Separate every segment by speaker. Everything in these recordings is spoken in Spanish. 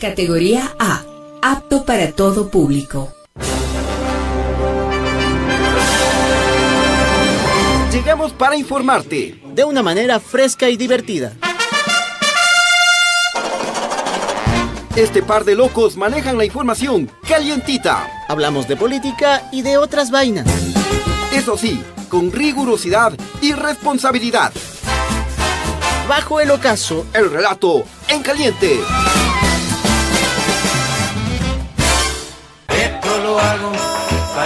Speaker 1: Categoría A. Apto para todo público.
Speaker 2: Llegamos para informarte.
Speaker 3: De una manera fresca y divertida.
Speaker 2: Este par de locos manejan la información calientita.
Speaker 3: Hablamos de política y de otras vainas.
Speaker 2: Eso sí, con rigurosidad y responsabilidad.
Speaker 3: Bajo el ocaso,
Speaker 2: el relato en caliente.
Speaker 4: Hago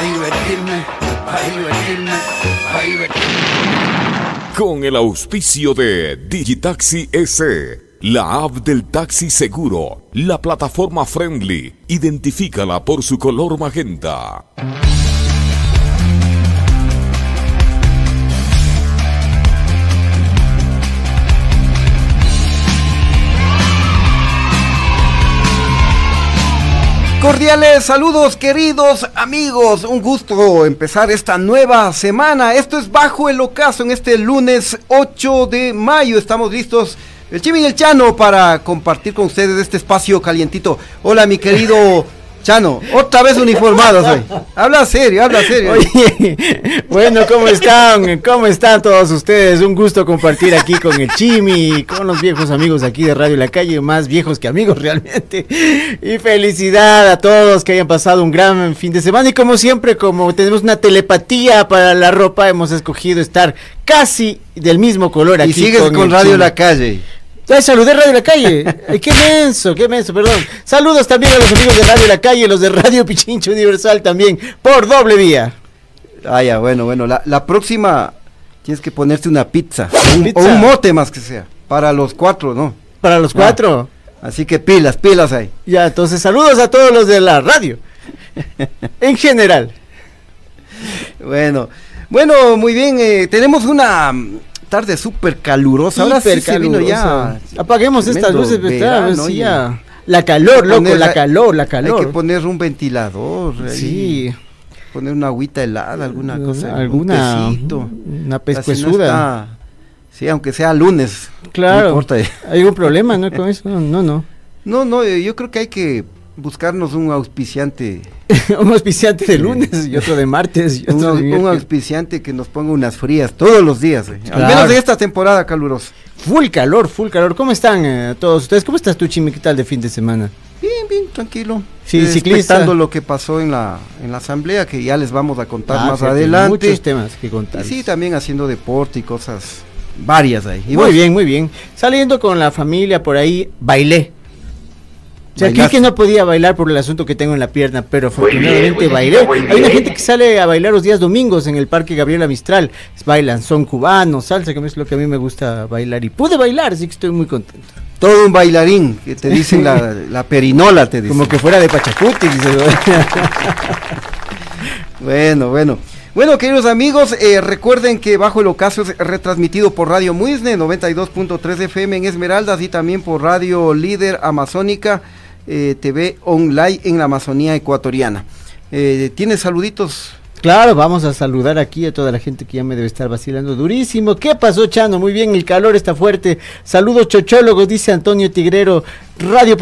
Speaker 4: divertirme, para divertirme, para divertirme.
Speaker 5: Con el auspicio de Digitaxi S. La app del taxi seguro, la plataforma friendly, identifícala por su color magenta.
Speaker 2: Cordiales saludos queridos amigos, un gusto empezar esta nueva semana. Esto es Bajo el Ocaso en este lunes 8 de mayo. Estamos listos el Chimi y el Chano para compartir con ustedes este espacio calientito. Hola mi querido Chano, otra vez uniformados hoy. Habla serio, habla serio.
Speaker 3: Oye, bueno, ¿cómo están? ¿Cómo están todos ustedes? Un gusto compartir aquí con el Chimi, con los viejos amigos aquí de Radio La Calle, más viejos que amigos realmente. Y felicidad a todos que hayan pasado un gran fin de semana. Y como siempre, como tenemos una telepatía para la ropa, hemos escogido estar casi del mismo color aquí.
Speaker 2: Y sigues con, Radio La Calle.
Speaker 3: Ya saludé Radio La Calle. Ay, qué menso, qué menso, perdón. Saludos también a los amigos de Radio La Calle, los de Radio Pichincho Universal también, por doble vía.
Speaker 2: Ah, ya, bueno, bueno. La, la próxima tienes que ponerte una pizza. O un, pizza. O un mote más que sea. Para los cuatro, ¿no?
Speaker 3: Para los cuatro.
Speaker 2: Así que pilas, pilas ahí.
Speaker 3: Ya, entonces saludos a todos los de la radio. en general.
Speaker 2: Bueno, bueno, muy bien. Eh, tenemos una tarde súper calurosa. Ahora sí se vino ya.
Speaker 3: Apaguemos estas luces, verano, ya. La calor, loco, la, la, calor, la calor.
Speaker 2: Hay que poner un ventilador.
Speaker 3: Sí.
Speaker 2: Ahí, poner una agüita helada, alguna cosa.
Speaker 3: Alguna. Un una pescuezuda.
Speaker 2: Sí, aunque sea lunes.
Speaker 3: Claro. No importa. ¿Hay algún problema, no? Con eso. No, no.
Speaker 2: No, no, yo creo que hay que buscarnos un auspiciante.
Speaker 3: un auspiciante de lunes y otro de martes.
Speaker 2: Y otro un, de un, auspiciante que nos ponga unas frías todos los días. Eh. Claro. Al menos de esta temporada calurosa.
Speaker 3: Full calor, full calor. ¿Cómo están eh, todos ustedes? ¿Cómo estás tú, Chimi? ¿Qué tal de fin de semana?
Speaker 2: Bien, bien, tranquilo.
Speaker 3: Sí, eh, ciclista.
Speaker 2: lo que pasó en la, en la asamblea, que ya les vamos a contar ah, más adelante.
Speaker 3: Muchos temas que contar.
Speaker 2: sí, también haciendo deporte y cosas varias ahí.
Speaker 3: ¿Y muy vos? bien, muy bien. Saliendo con la familia por ahí, bailé. O sea, creí que no podía bailar por el asunto que tengo en la pierna, pero afortunadamente bailé. Hay una gente que sale a bailar los días domingos en el Parque Gabriela Mistral. Bailan, son cubanos, salsa, que es lo que a mí me gusta bailar. Y pude bailar, así que estoy muy contento.
Speaker 2: Todo un bailarín, que te dicen la, la perinola, te dicen.
Speaker 3: Como que fuera de Pachacuti.
Speaker 2: bueno, bueno. Bueno, queridos amigos, eh, recuerden que Bajo el Ocaso es retransmitido por Radio Muisne 92.3 FM en Esmeraldas y también por Radio Líder Amazónica eh, TV online en la Amazonía ecuatoriana. Eh, ¿Tienes saluditos?
Speaker 3: Claro, vamos a saludar aquí a toda la gente que ya me debe estar vacilando durísimo. ¿Qué pasó, Chano? Muy bien, el calor está fuerte. Saludos chochólogos, dice Antonio Tigrero. Radio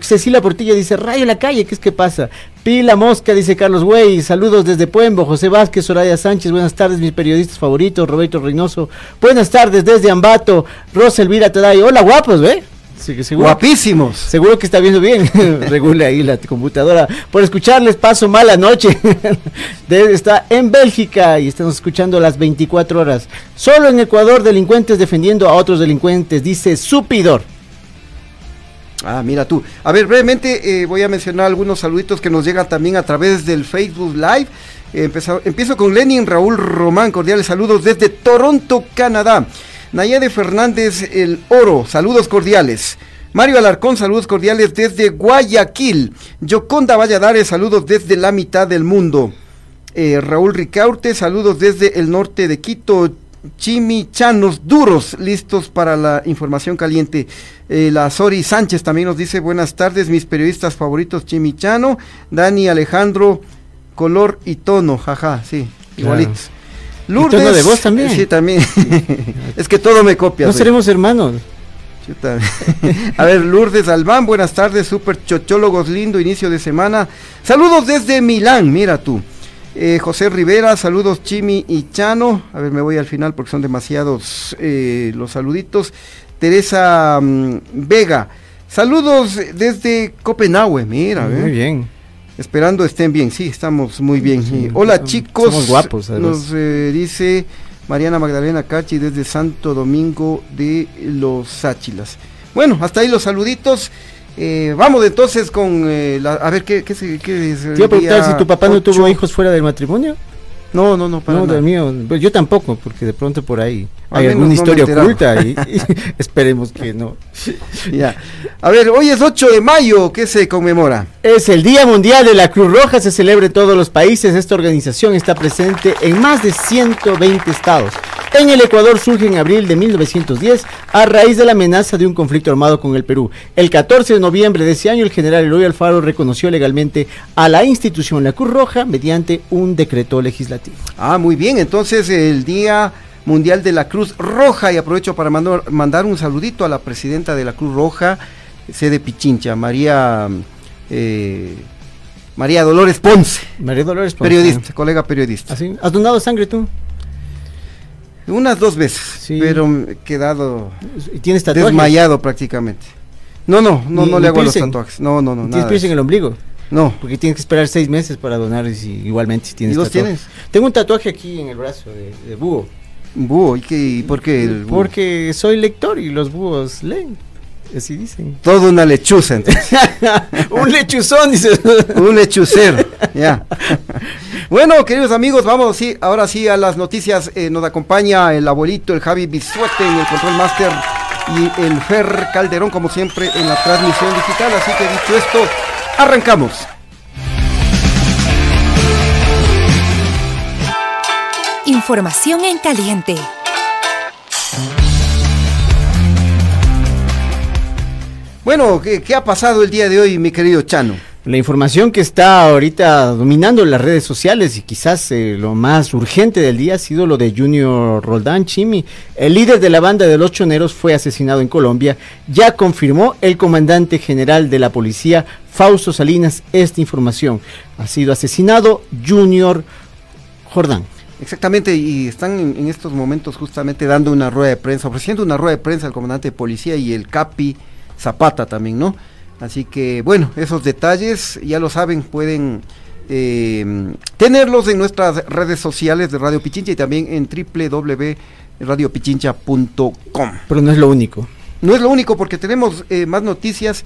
Speaker 3: Cecilia Portilla dice, Radio La Calle, ¿qué es que pasa? Pila Mosca, dice Carlos Güey. Saludos desde Puembo. José Vázquez, Soraya Sánchez, buenas tardes, mis periodistas favoritos. Roberto Reynoso, buenas tardes desde Ambato. Rosa Elvira Taday, hola guapos, ¿ve?
Speaker 2: Sí, seguro,
Speaker 3: Guapísimos. Seguro que está viendo bien. Regule ahí la computadora. Por escucharles paso mala noche. está en Bélgica y estamos escuchando las 24 horas. Solo en Ecuador delincuentes defendiendo a otros delincuentes, dice Supidor.
Speaker 2: Ah, mira tú. A ver, brevemente eh, voy a mencionar algunos saluditos que nos llegan también a través del Facebook Live. Eh, empiezo con Lenin Raúl Román, cordiales saludos desde Toronto, Canadá. Nayade Fernández El Oro, saludos cordiales. Mario Alarcón, saludos cordiales desde Guayaquil. Yoconda Valladares, saludos desde la mitad del mundo. Eh, Raúl Ricaurte, saludos desde el norte de Quito. Chimichanos duros, listos para la información caliente. Eh, la Sori Sánchez también nos dice buenas tardes, mis periodistas favoritos Chimichano, Dani Alejandro, color y tono, jaja, sí, igualitos.
Speaker 3: Lourdes. ¿Y tono de voz también?
Speaker 2: Sí, también. es que todo me copia.
Speaker 3: No seremos hermanos.
Speaker 2: A ver, Lourdes Albán, buenas tardes, super chochólogos, lindo inicio de semana. Saludos desde Milán, mira tú. Eh, José Rivera, saludos Chimi y Chano. A ver, me voy al final porque son demasiados eh, los saluditos. Teresa mm, Vega, saludos desde Copenhague, mira.
Speaker 3: Muy
Speaker 2: ve.
Speaker 3: bien.
Speaker 2: Esperando estén bien, sí, estamos muy bien.
Speaker 3: Sí,
Speaker 2: hola chicos,
Speaker 3: somos guapos, además.
Speaker 2: nos eh, dice Mariana Magdalena Cachi desde Santo Domingo de los Sáchilas. Bueno, hasta ahí los saluditos. Eh, vamos entonces con eh, la, a ver qué, qué, se- qué
Speaker 3: Te iba a preguntar si tu papá no tuvo hijos fuera del matrimonio.
Speaker 2: No, no, no, para
Speaker 3: no,
Speaker 2: nada.
Speaker 3: del mío. Yo tampoco, porque de pronto por ahí hay alguna
Speaker 2: no
Speaker 3: historia oculta y, y esperemos que no.
Speaker 2: Ya. A ver, hoy es 8 de mayo, ¿qué se conmemora?
Speaker 3: Es el Día Mundial de la Cruz Roja, se celebra en todos los países. Esta organización está presente en más de 120 estados. En el Ecuador surge en abril de 1910 a raíz de la amenaza de un conflicto armado con el Perú. El 14 de noviembre de ese año, el general Eloy Alfaro reconoció legalmente a la institución La Cruz Roja mediante un decreto legislativo.
Speaker 2: Ah, muy bien, entonces el Día Mundial de la Cruz Roja y aprovecho para mandar, mandar un saludito a la presidenta de la Cruz Roja, sede Pichincha, María eh, María Dolores Ponce,
Speaker 3: María Dolores Ponce.
Speaker 2: periodista, colega periodista.
Speaker 3: ¿Así? ¿Has donado sangre tú?
Speaker 2: Unas dos veces,
Speaker 3: Sí.
Speaker 2: pero he quedado
Speaker 3: ¿Y ¿Tienes tatuajes?
Speaker 2: desmayado prácticamente. No, no, no, no le hago los tatuajes. No, no, no,
Speaker 3: ¿Tienes
Speaker 2: nada.
Speaker 3: piercing en el ombligo?
Speaker 2: No.
Speaker 3: Porque tienes que esperar seis meses para donar y si- igualmente si tienes
Speaker 2: ¿Y los
Speaker 3: tatuajes.
Speaker 2: tienes?
Speaker 3: Tengo un tatuaje aquí en el brazo de, de búho.
Speaker 2: Búho, ¿y qué? ¿Y por qué el búho?
Speaker 3: Porque soy lector y los búhos leen. Así dicen.
Speaker 2: Toda una lechuza, entonces.
Speaker 3: un lechuzón, dice.
Speaker 2: Un lechucero, ya. Bueno, queridos amigos, vamos sí, ahora sí a las noticias. Eh, nos acompaña el abuelito, el Javi Bisuete en el Control Master y el Fer Calderón, como siempre, en la transmisión digital. Así que dicho esto, arrancamos.
Speaker 6: Información en caliente.
Speaker 2: Bueno, ¿qué, qué ha pasado el día de hoy, mi querido Chano?
Speaker 3: La información que está ahorita dominando las redes sociales y quizás eh, lo más urgente del día ha sido lo de Junior Roldán Chimi. El líder de la banda de los choneros fue asesinado en Colombia. Ya confirmó el comandante general de la policía, Fausto Salinas, esta información. Ha sido asesinado Junior Jordán.
Speaker 2: Exactamente, y están en, en estos momentos justamente dando una rueda de prensa, ofreciendo una rueda de prensa al comandante de policía y el Capi Zapata también, ¿no? Así que, bueno, esos detalles, ya lo saben, pueden eh, tenerlos en nuestras redes sociales de Radio Pichincha y también en www.radiopichincha.com.
Speaker 3: Pero no es lo único.
Speaker 2: No es lo único porque tenemos eh, más noticias.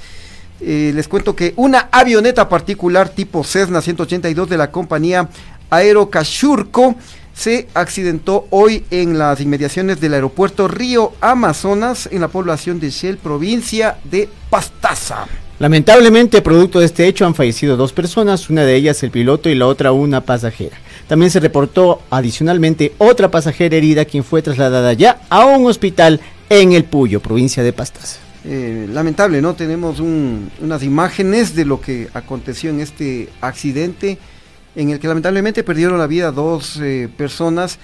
Speaker 2: Eh, les cuento que una avioneta particular tipo Cessna 182 de la compañía Aerocachurco se accidentó hoy en las inmediaciones del aeropuerto Río Amazonas en la población de Shell, provincia de Pastaza.
Speaker 3: Lamentablemente, producto de este hecho, han fallecido dos personas, una de ellas el piloto y la otra una pasajera. También se reportó adicionalmente otra pasajera herida, quien fue trasladada ya a un hospital en El Puyo, provincia de Pastaza.
Speaker 2: Eh, lamentable, ¿no? Tenemos un- unas imágenes de lo que aconteció en este accidente en el que lamentablemente perdieron la vida dos eh, personas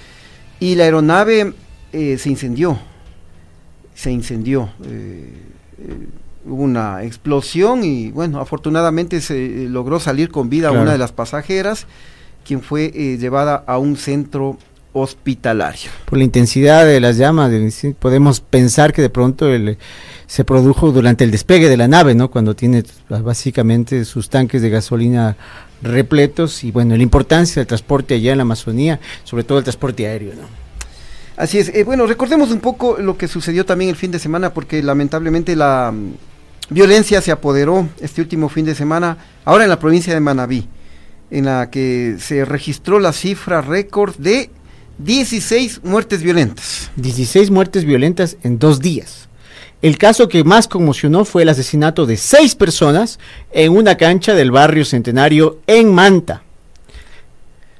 Speaker 2: y la aeronave eh, se incendió. Se incendió. eh, hubo una explosión y bueno, afortunadamente se logró salir con vida
Speaker 3: Claro.
Speaker 2: una de las pasajeras, quien fue llevada a un centro hospitalario.
Speaker 3: Por la intensidad de las llamas, podemos pensar que de pronto el- se produjo durante el despegue de la nave, ¿no? Cuando tiene básicamente sus tanques de gasolina repletos y bueno, la importancia del transporte allá en la Amazonía, sobre todo el transporte aéreo, ¿no?
Speaker 2: Así es. Eh, bueno, recordemos un poco lo que sucedió también el fin de semana, porque lamentablemente la mm, violencia se apoderó este último fin de semana, ahora en la provincia de Manabí, en la que se registró la cifra récord de 16 muertes violentas.
Speaker 3: 16 muertes violentas en dos días. El caso que más conmocionó fue el asesinato de seis personas en una cancha del barrio Centenario en Manta.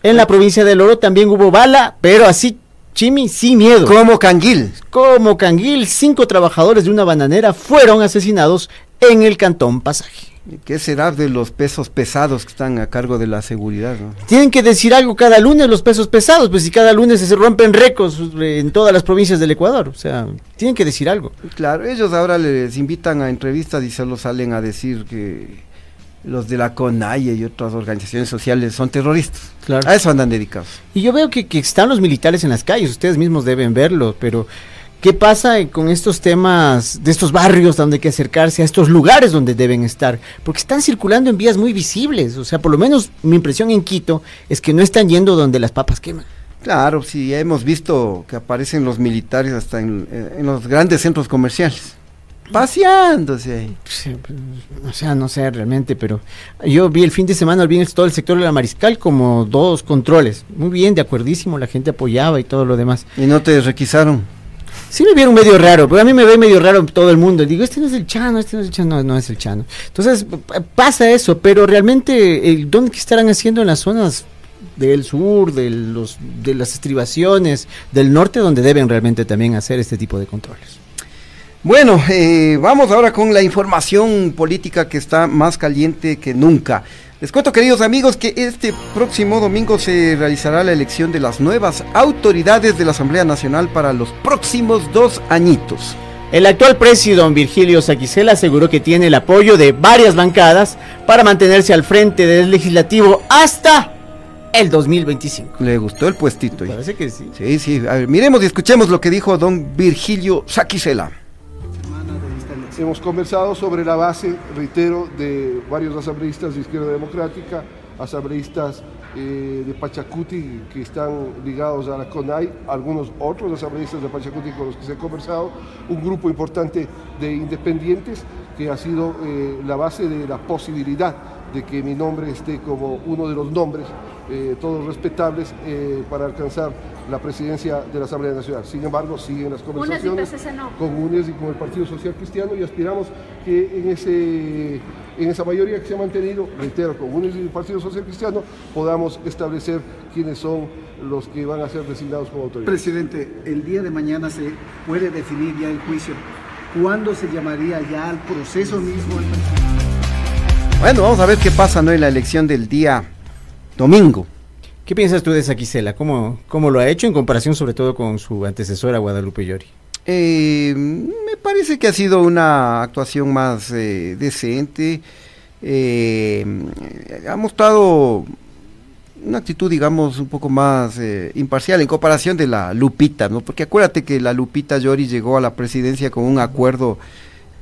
Speaker 3: En la provincia del Oro también hubo bala, pero así, Chimi, sin miedo.
Speaker 2: Como Canguil.
Speaker 3: Como Canguil, cinco trabajadores de una bananera fueron asesinados en el cantón Pasaje.
Speaker 2: ¿Qué será de los pesos pesados que están a cargo de la seguridad? ¿no?
Speaker 3: Tienen que decir algo cada lunes los pesos pesados, pues si cada lunes se rompen récords eh, en todas las provincias del Ecuador, o sea, tienen que decir algo.
Speaker 2: Claro, ellos ahora les invitan a entrevistas y solo salen a decir que los de la CONAIE y otras organizaciones sociales son terroristas.
Speaker 3: Claro.
Speaker 2: A eso andan dedicados.
Speaker 3: Y yo veo que, que están los militares en las calles, ustedes mismos deben verlo, pero ¿qué pasa con estos temas de estos barrios donde hay que acercarse, a estos lugares donde deben estar? Porque están circulando en vías muy visibles, o sea, por lo menos mi impresión en Quito es que no están yendo donde las papas queman.
Speaker 2: Claro, sí, ya hemos visto que aparecen los militares hasta en, eh, en los grandes centros comerciales. Paseándose ahí.
Speaker 3: Sí, pues, O sea, no sé realmente, pero yo vi el fin de semana, vi todo el sector de la Mariscal como dos controles. Muy bien, de acuerdísimo, la gente apoyaba y todo lo demás.
Speaker 2: Y no te requisaron.
Speaker 3: Sí me vieron medio raro, pero a mí me ve medio raro todo el mundo. Digo, este no es el Chano, este no es el Chano, no, no es el Chano. Entonces, pasa eso, pero realmente, eh, ¿dónde estarán haciendo en las zonas del sur, de, los, de las estribaciones, del norte, donde deben realmente también hacer este tipo de controles?
Speaker 2: Bueno, eh, vamos ahora con la información política que está más caliente que nunca. Les cuento, queridos amigos, que este próximo domingo se realizará la elección de las nuevas autoridades de la Asamblea Nacional para los próximos dos añitos.
Speaker 3: El actual presidente don Virgilio Saquicela aseguró que tiene el apoyo de varias bancadas para mantenerse al frente del legislativo hasta el 2025.
Speaker 2: ¿Le gustó el puestito?
Speaker 3: Parece que sí.
Speaker 2: Sí, sí. A ver, miremos y escuchemos lo que dijo don Virgilio Saquicela.
Speaker 7: Hemos conversado sobre la base, reitero, de varios asambleístas de Izquierda Democrática, asambleístas eh, de Pachacuti que están ligados a la CONAI, algunos otros asambleístas de Pachacuti con los que se ha conversado, un grupo importante de independientes que ha sido eh, la base de la posibilidad de que mi nombre esté como uno de los nombres, eh, todos respetables, eh, para alcanzar la presidencia de la Asamblea Nacional. Sin embargo, siguen las conversaciones
Speaker 8: no.
Speaker 7: con UNES y con el Partido Social Cristiano y aspiramos que en, ese, en esa mayoría que se ha mantenido, reitero, con UNES y el Partido Social Cristiano, podamos establecer quiénes son los que van a ser designados como autoridades.
Speaker 8: Presidente, el día de mañana se puede definir ya el juicio. ¿Cuándo se llamaría ya al proceso mismo?
Speaker 2: Bueno, vamos a ver qué pasa ¿no? en la elección del día domingo.
Speaker 3: ¿Qué piensas tú de Saquicela? ¿Cómo, ¿Cómo lo ha hecho en comparación sobre todo con su antecesora Guadalupe Llori?
Speaker 2: Eh, me parece que ha sido una actuación más eh, decente. Eh, ha mostrado una actitud, digamos, un poco más eh, imparcial en comparación de la Lupita, ¿no? Porque acuérdate que la Lupita Llori llegó a la presidencia con un acuerdo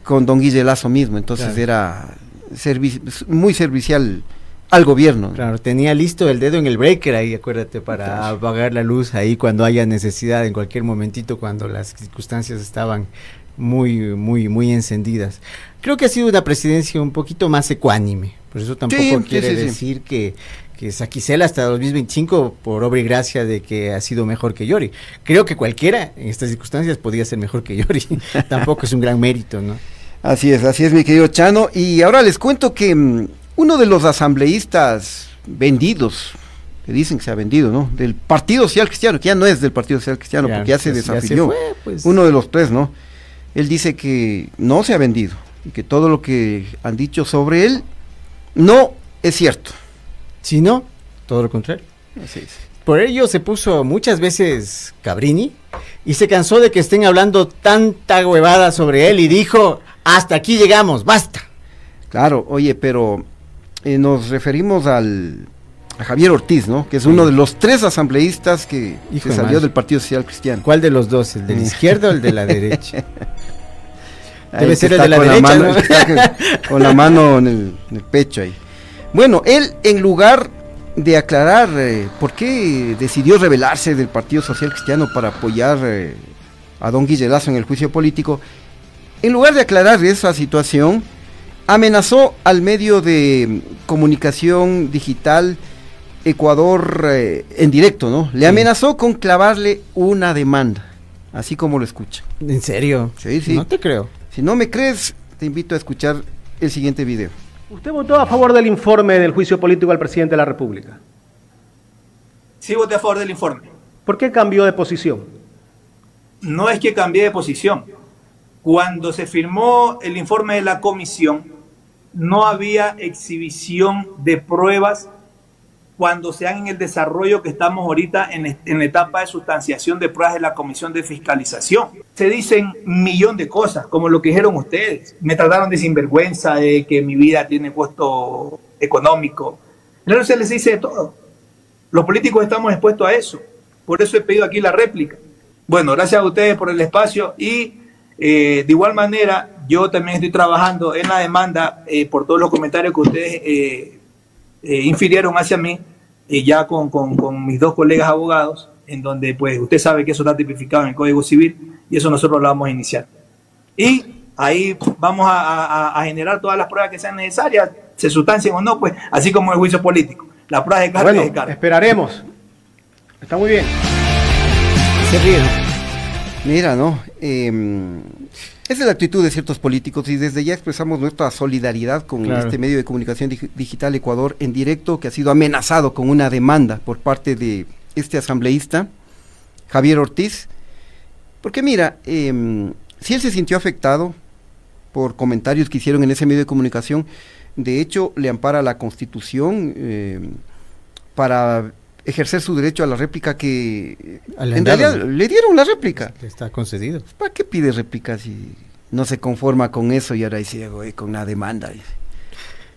Speaker 2: con don Guille Lazo mismo, entonces
Speaker 3: Claro.
Speaker 2: era servi- muy servicial al gobierno. ¿no?
Speaker 3: Claro, tenía listo el dedo en el breaker ahí, acuérdate, para apagar la luz ahí cuando haya necesidad, en cualquier momentito, cuando las circunstancias estaban muy, muy, muy encendidas. Creo que ha sido una presidencia un poquito más ecuánime, por eso tampoco
Speaker 2: Sí,
Speaker 3: quiere
Speaker 2: sí, sí.
Speaker 3: decir que, que Saquicela hasta 2025, por obra y gracia de que ha sido mejor que Yori. Creo que cualquiera en estas circunstancias podría ser mejor que Yori, tampoco es un gran mérito, ¿no?
Speaker 2: Así es, así es, mi querido Chano. Y ahora les cuento que mm, uno de los asambleístas vendidos, que dicen que se ha vendido, ¿no? Del Partido Social Cristiano, que ya no es del Partido Social Cristiano,
Speaker 3: Ya,
Speaker 2: porque ya se desafilió.
Speaker 3: fue, pues.
Speaker 2: Uno de los tres, ¿no? Él dice que no se ha vendido y que todo lo que han dicho sobre él no es cierto.
Speaker 3: Si no, todo lo contrario.
Speaker 2: Así es.
Speaker 3: Por ello se puso muchas veces Cabrini y se cansó de que estén hablando tanta huevada sobre él y dijo, hasta aquí llegamos, basta.
Speaker 2: Claro, oye, pero eh, nos referimos al a Javier Ortiz, ¿no? Que es uno de los tres asambleístas que,
Speaker 3: Hijo
Speaker 2: que salió del Partido Social Cristiano.
Speaker 3: ¿Cuál de los dos? ¿El de la izquierda o el de la derecha? Debe ser el de la
Speaker 2: con
Speaker 3: derecha,
Speaker 2: mano-
Speaker 3: ¿no?
Speaker 2: el que está con- la mano en el, en el pecho ahí. Bueno, él en lugar de aclarar eh, por qué decidió rebelarse del Partido Social Cristiano para apoyar eh, a don Guille Lazo en el juicio político, en lugar de aclarar esa situación, amenazó al medio de comunicación digital Ecuador eh, en directo, ¿no? Le amenazó con clavarle una demanda, así como lo escucha.
Speaker 3: ¿En serio?
Speaker 2: Sí, sí.
Speaker 3: No te creo.
Speaker 2: Si no me crees, te invito a escuchar el siguiente video.
Speaker 9: ¿Usted votó a favor del informe del juicio político al presidente de la República?
Speaker 10: Sí voté a favor del informe.
Speaker 9: ¿Por qué cambió de posición?
Speaker 10: No es que cambié de posición. Cuando se firmó el informe de la comisión, no había exhibición de pruebas cuando sean en el desarrollo que estamos ahorita en, en, la etapa de sustanciación de pruebas de la Comisión de Fiscalización. Se dicen millón de cosas, como lo que dijeron ustedes. Me trataron de sinvergüenza, de que mi vida tiene costo económico. No se les dice de todo. Los políticos estamos expuestos a eso. Por eso he pedido aquí la réplica. Bueno, gracias a ustedes por el espacio y eh, de igual manera yo también estoy trabajando en la demanda eh, por todos los comentarios que ustedes eh, infirieron hacia mí y ya con, con, mis dos colegas abogados, en donde pues usted sabe que eso está tipificado en el Código Civil y eso nosotros lo vamos a iniciar. Y ahí vamos a, generar todas las pruebas que sean necesarias, se sustancien o no, pues así como el juicio político. La prueba de carga
Speaker 9: bueno,
Speaker 10: de carga.
Speaker 9: Esperaremos. Está muy bien.
Speaker 2: Se ríe, Mira, ¿no? Eh, esa es la actitud de ciertos políticos y desde ya expresamos nuestra solidaridad con este medio de comunicación digital Ecuador en directo que ha sido amenazado con una demanda por parte de este asambleísta, Javier Ortiz. Porque mira, em, si él se sintió afectado por comentarios que hicieron en ese medio de comunicación, de hecho le ampara la constitución em, para ejercer su derecho a la réplica que en realidad le dieron la réplica.
Speaker 3: Está concedido.
Speaker 2: ¿Para qué pide réplica si no se conforma con eso y ahora dice, con una demanda?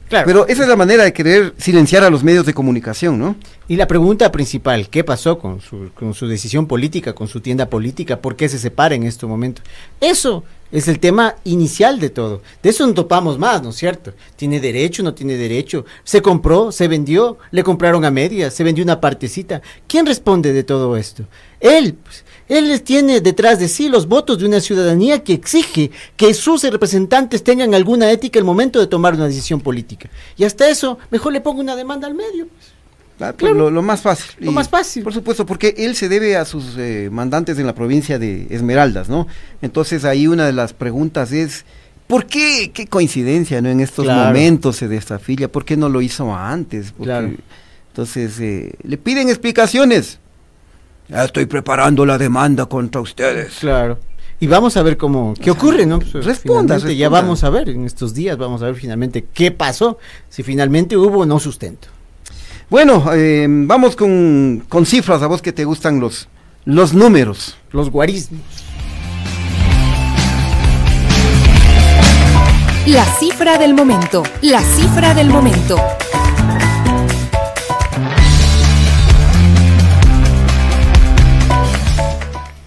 Speaker 2: Claro. Pero esa es la manera de querer silenciar a los medios de comunicación, ¿no?
Speaker 3: Y la pregunta principal, ¿qué pasó con su, con su decisión política, con su tienda política? ¿Por qué se separa en este momento? Eso es el tema inicial de todo. De eso no topamos más, ¿no es cierto? ¿Tiene derecho, no tiene derecho? ¿Se compró, se vendió, le compraron a medias, se vendió una partecita? ¿Quién responde de todo esto? Él, pues, él tiene detrás de sí los votos de una ciudadanía que exige que sus representantes tengan alguna ética el momento de tomar una decisión política. Y hasta eso, mejor le pongo una demanda al medio. Pues.
Speaker 2: Ah, pues, lo, más fácil.
Speaker 3: Lo más fácil.
Speaker 2: Por supuesto, porque él se debe a sus eh, mandantes en la provincia de Esmeraldas, ¿no? Entonces ahí una de las preguntas es, ¿por qué? Qué coincidencia, ¿no? En estos momentos se desafilia, ¿por qué no lo hizo antes? Entonces eh, le piden explicaciones. Ya estoy preparando la demanda contra ustedes.
Speaker 3: Claro. Y vamos a ver cómo, qué ocurre, ¿no?
Speaker 2: Pues, responda,
Speaker 3: Ya vamos a ver en estos días, vamos a ver finalmente qué pasó, si finalmente hubo o no sustento.
Speaker 2: Bueno, eh, vamos con, con, cifras, a vos que te gustan los, los números.
Speaker 3: Los guarismos.
Speaker 6: La cifra del momento, la cifra del momento.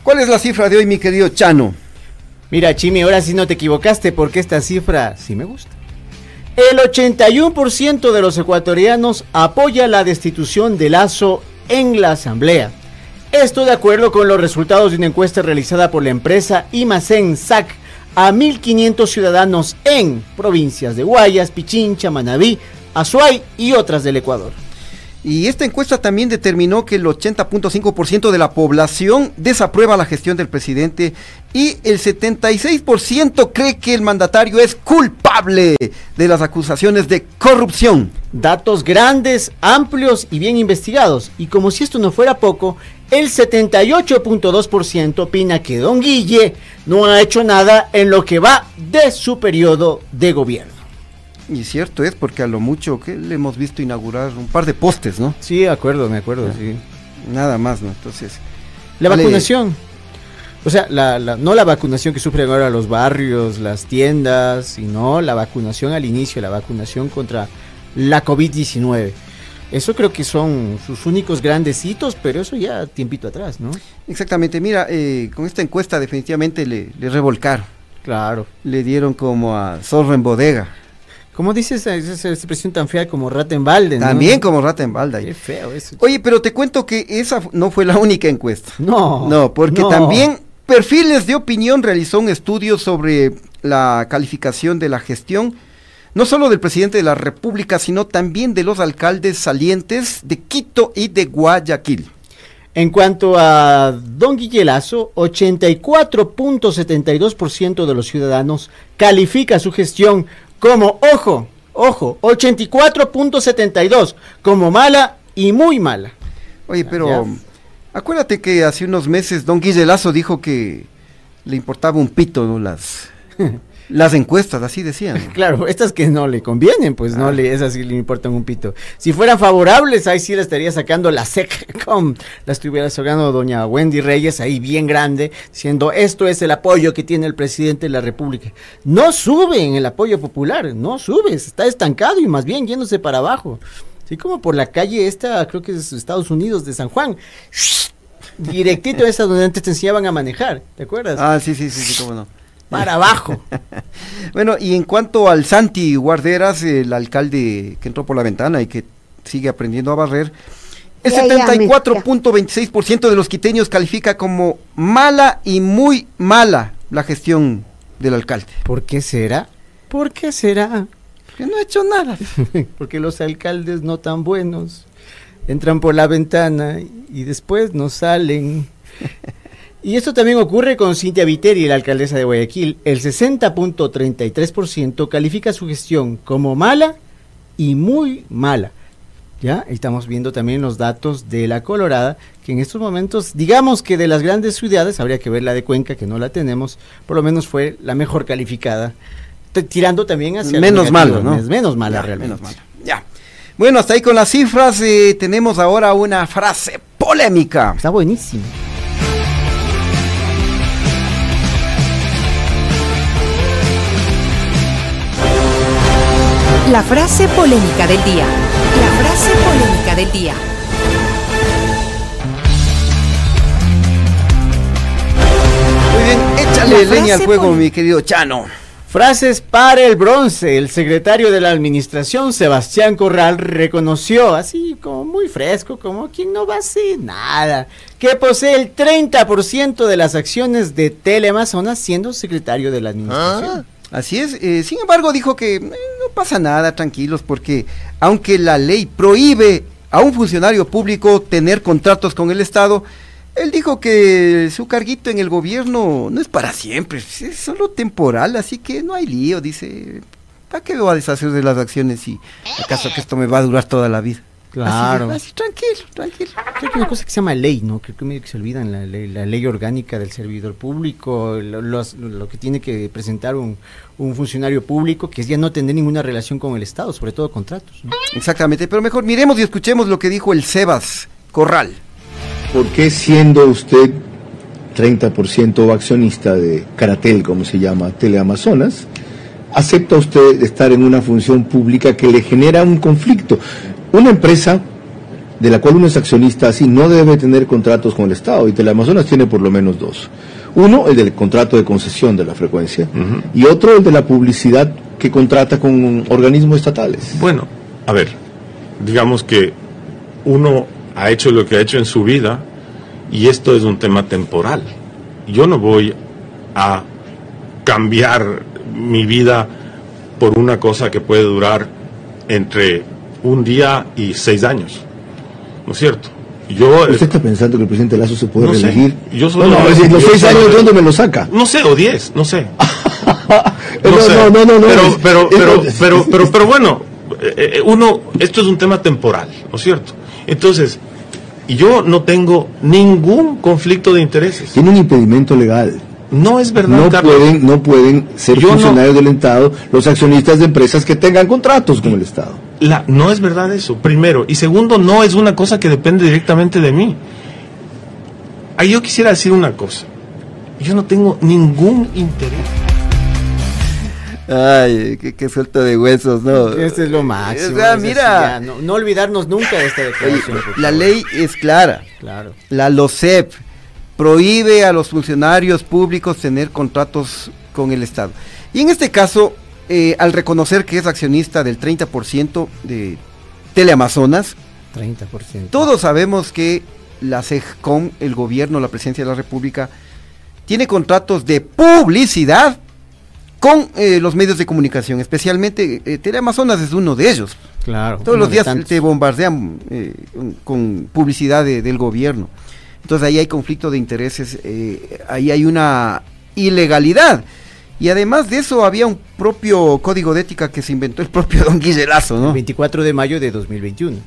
Speaker 2: ¿Cuál es la cifra de hoy, mi querido Chano?
Speaker 3: Mira, Chimi, ahora sí no te equivocaste porque esta cifra sí me gusta. El 81% de los ecuatorianos apoya la destitución de Lazo en la Asamblea. Esto de acuerdo con los resultados de una encuesta realizada por la empresa Imacen SAC a 1.500 ciudadanos en provincias de Guayas, Pichincha, Manabí, Azuay y otras del Ecuador.
Speaker 2: Y esta encuesta también determinó que el 80.5% de la población desaprueba la gestión del presidente y el 76% cree que el mandatario es culpable de las acusaciones de corrupción.
Speaker 3: Datos grandes, amplios y bien investigados. Y como si esto no fuera poco, el 78.2% opina que don Guille no ha hecho nada en lo que va de su periodo de gobierno.
Speaker 2: Y cierto es, porque a lo mucho que le hemos visto inaugurar un par de postes, ¿no?
Speaker 3: Sí, de acuerdo, me acuerdo, sí.
Speaker 2: Nada más, ¿no? Entonces.
Speaker 3: La vacunación. O sea, la, no la vacunación que sufren ahora los barrios, las tiendas, sino la vacunación al inicio, la vacunación contra la COVID-19. Eso creo que son sus únicos grandes hitos, pero eso ya tiempito atrás, ¿no?
Speaker 2: Exactamente, mira, eh, con esta encuesta definitivamente le, le revolcaron.
Speaker 3: Claro.
Speaker 2: Le dieron como a zorro en bodega.
Speaker 3: ¿Cómo dices esa expresión tan fea como rata en balde?
Speaker 2: También como rata en balde.
Speaker 3: Qué feo eso.
Speaker 2: Oye, pero te cuento que esa no fue la única encuesta.
Speaker 3: No.
Speaker 2: No, porque también Perfiles de Opinión realizó un estudio sobre la calificación de la gestión, no solo del presidente de la República, sino también de los alcaldes salientes de Quito y de Guayaquil.
Speaker 3: En cuanto a Don Guillelazo, 84.72% de los ciudadanos califica su gestión como, ojo, ojo, 84.72, como mala y muy mala.
Speaker 2: Oye, pero acuérdate que hace unos meses don Guille Lazo dijo que le importaba un pito, ¿no? Las, Las encuestas, así decían.
Speaker 3: Claro, estas que no le convienen, pues no le, esas sí le importan un pito. Si fueran favorables, ahí sí la estaría sacando la SECCOM, la estuviera sacando doña Wendy Reyes ahí bien grande, diciendo esto es el apoyo que tiene el presidente de la República. No sube en el apoyo popular, no sube, está estancado y más bien yéndose para abajo. Así como por la calle esta, creo que es Estados Unidos de San Juan. Directito esa donde antes te enseñaban a manejar, ¿te acuerdas?
Speaker 2: Ah, sí, sí, sí, sí, cómo no.
Speaker 3: Para abajo.
Speaker 2: bueno, y en cuanto al Santi Guarderas, el alcalde que entró por la ventana y que sigue aprendiendo a barrer, el 74.26% de los quiteños califica como mala y muy mala la gestión del alcalde.
Speaker 3: ¿Por qué será? ¿Por qué será?
Speaker 2: Que no ha hecho nada.
Speaker 3: Porque los alcaldes no tan buenos entran por la ventana y después no salen. Y esto también ocurre con Cintia Viteri, la alcaldesa de Guayaquil. El 60.33% califica su gestión como mala y muy mala. Ya estamos viendo también los datos de la Colorada, que en estos momentos, digamos que de las grandes ciudades, habría que ver la de Cuenca, que no la tenemos, por lo menos fue la mejor calificada, tirando también hacia
Speaker 2: menos malo, ¿no?
Speaker 3: Menos mala realmente. Menos mala.
Speaker 2: Ya. Bueno, hasta ahí con las cifras. Eh, tenemos ahora una frase polémica.
Speaker 3: Está buenísimo.
Speaker 6: La frase polémica del día. La frase polémica del día.
Speaker 2: Muy bien, échale leña al fuego, mi querido Chano.
Speaker 3: Frases para el bronce. El secretario de la administración, Sebastián Corral, reconoció, así como muy fresco, como quien no va a hacer nada, que posee el 30% de las acciones de Teleamazonas siendo secretario de la administración.
Speaker 2: Ah. Así es, eh, sin embargo dijo que eh, no pasa nada, tranquilos, porque aunque la ley prohíbe a un funcionario público tener contratos con el Estado, él dijo que su carguito en el gobierno no es para siempre, es solo temporal, así que no hay lío, dice, ¿para qué me va a deshacer de las acciones si acaso que esto me va a durar toda la vida?
Speaker 3: Claro.
Speaker 2: Así, tranquilo, tranquilo.
Speaker 3: Creo que hay una cosa que se llama ley, ¿no? Creo que medio que se olvidan la ley, la ley orgánica del servidor público, lo, lo, que tiene que presentar un, un, funcionario público, que es ya no tener ninguna relación con el Estado, sobre todo contratos. ¿no?
Speaker 2: Exactamente, pero mejor miremos y escuchemos lo que dijo el Sebas Corral.
Speaker 11: ¿Por qué siendo usted 30% accionista de Caratel, como se llama, Teleamazonas, acepta usted estar en una función pública que le genera un conflicto? Una empresa de la cual uno es accionista así no debe tener contratos con el Estado y Teleamazonas tiene por lo menos dos. Uno, el del contrato de concesión de la frecuencia uh -huh. y otro, el de la publicidad que contrata con organismos estatales.
Speaker 12: Bueno, a ver, digamos que uno ha hecho lo que ha hecho en su vida y esto es un tema temporal. Yo no voy a cambiar mi vida por una cosa que puede durar entre un día y seis años. ¿No es cierto? Yo,
Speaker 11: ¿Usted está pensando que el presidente Lazo se puede
Speaker 12: no
Speaker 11: reelegir?
Speaker 12: Sé. Yo solo,
Speaker 11: no, no, los seis años, ¿dónde me lo saca?
Speaker 12: No sé, o diez, no sé.
Speaker 11: no, no, sé. no, no, no,
Speaker 12: Pero, pero, pero, pero, pero, pero, bueno, eh, uno, esto es un tema temporal, ¿no es cierto? Entonces, yo no tengo ningún conflicto de intereses.
Speaker 11: Tiene un impedimento legal.
Speaker 12: No es verdad,
Speaker 11: no
Speaker 12: Carlos.
Speaker 11: pueden, no pueden ser
Speaker 12: Yo
Speaker 11: funcionarios del Estado los accionistas de empresas que tengan contratos con el Estado.
Speaker 12: La, no es verdad eso, primero. Y segundo, no es una cosa que depende directamente de mí. Ahí yo quisiera decir una cosa. Yo no tengo ningún interés.
Speaker 2: Ay, qué, qué suelta de huesos, ¿no?
Speaker 3: Este es lo máximo.
Speaker 2: O sea, mira.
Speaker 3: no, no, olvidarnos nunca de esta declaración.
Speaker 2: Oye, la ley es clara.
Speaker 3: Claro.
Speaker 2: La LOCEP prohíbe a los funcionarios públicos tener contratos con el Estado. Y en este caso, eh, al reconocer que es accionista del 30% de Teleamazonas,
Speaker 3: 30%.
Speaker 2: todos sabemos que la CEGCOM, el gobierno, la presidencia de la República, tiene contratos de publicidad con eh, los medios de comunicación, especialmente eh, Teleamazonas es uno de ellos.
Speaker 3: Claro.
Speaker 2: Todos los días te bombardean eh, con publicidad de, del gobierno. Entonces ahí hay conflicto de intereses, ahí hay una ilegalidad. Y además de eso había un propio código de ética que se inventó el propio don Guillerazo, ¿no?
Speaker 3: El 24 de mayo de 2021.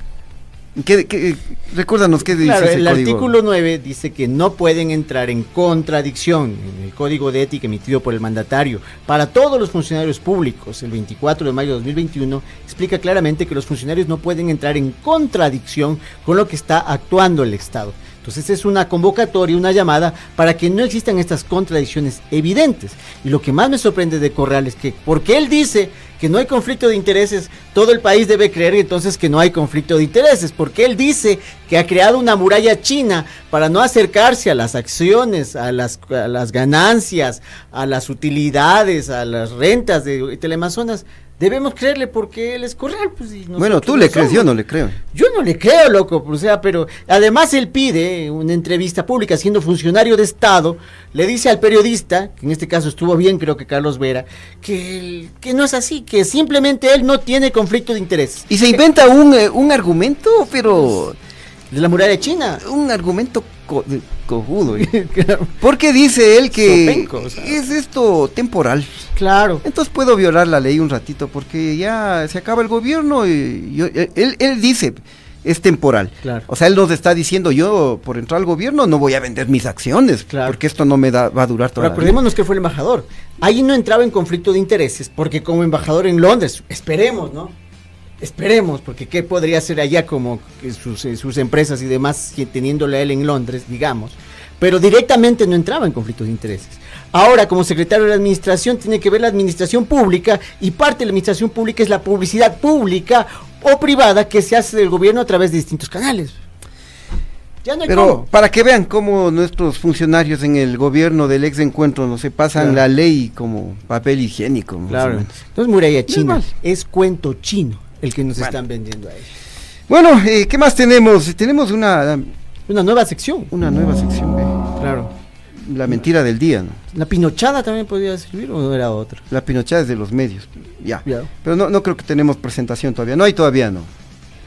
Speaker 2: ¿Qué, qué- recuérdanos qué dice
Speaker 3: Claro,
Speaker 2: ese
Speaker 3: el
Speaker 2: código.
Speaker 3: artículo 9 dice que no pueden entrar en contradicción en el código de ética emitido por el mandatario para todos los funcionarios públicos. El 24 de mayo de 2021 explica claramente que los funcionarios no pueden entrar en contradicción con lo que está actuando el Estado. Entonces es una convocatoria, una llamada para que no existan estas contradicciones evidentes. Y lo que más me sorprende de Corral es que, porque él dice que no hay conflicto de intereses, todo el país debe creer entonces que no hay conflicto de intereses, porque él dice que ha creado una muralla china para no acercarse a las acciones, a las, a las ganancias, a las utilidades, a las rentas de Teleamazonas. Debemos creerle porque él es Corral. Pues, y
Speaker 2: Bueno, tú le
Speaker 3: no
Speaker 2: crees,
Speaker 3: somos.
Speaker 2: yo no le creo.
Speaker 3: Yo no le creo, loco, o sea, pero además él pide una entrevista pública siendo funcionario de Estado, le dice al periodista, que en este caso estuvo bien creo que Carlos Vera, que, que no es así, que simplemente él no tiene conflicto de intereses.
Speaker 2: Y se inventa un, eh, un argumento, pero...
Speaker 3: De la muralla china.
Speaker 2: Un argumento co- cojudo. Porque dice él que
Speaker 3: Sopenco, o sea.
Speaker 2: es esto temporal.
Speaker 3: Claro.
Speaker 2: Entonces puedo violar la ley un ratito porque ya se acaba el gobierno y yo- eh, él, él dice es temporal.
Speaker 3: Claro.
Speaker 2: O sea, él nos está diciendo yo por entrar al gobierno no voy a vender mis acciones porque esto no me da, va a durar toda la vida.
Speaker 3: Recordémonos que fue el embajador. Ahí no entraba en conflicto de intereses, porque como embajador en Londres, esperemos, ¿no? Esperemos, porque qué podría hacer allá como sus, eh, sus empresas y demás, teniéndole a él en Londres, digamos. Pero directamente no entraba en conflictos de intereses. Ahora, como secretario de la administración, tiene que ver la administración pública y parte de la administración pública es la publicidad pública o privada que se hace del gobierno a través de distintos canales. Ya no hay
Speaker 2: Pero
Speaker 3: cómo.
Speaker 2: para que vean cómo nuestros funcionarios en el gobierno del ex encuentro no se pasan
Speaker 3: Claro.
Speaker 2: la ley como papel higiénico.
Speaker 3: Claro. No es muralla china, es cuento chino el que nos
Speaker 2: Bueno.
Speaker 3: están vendiendo a ellos.
Speaker 2: Bueno, eh, ¿qué más tenemos? Tenemos una,
Speaker 3: Una nueva sección.
Speaker 2: una nueva sección. ve.
Speaker 3: Claro.
Speaker 2: La mentira del día, ¿no?
Speaker 3: ¿La pinochada también podría servir o no era otra?
Speaker 2: La pinochada es de los medios. Ya.
Speaker 3: Ya.
Speaker 2: Pero no, no creo que tenemos presentación todavía. No hay todavía, no.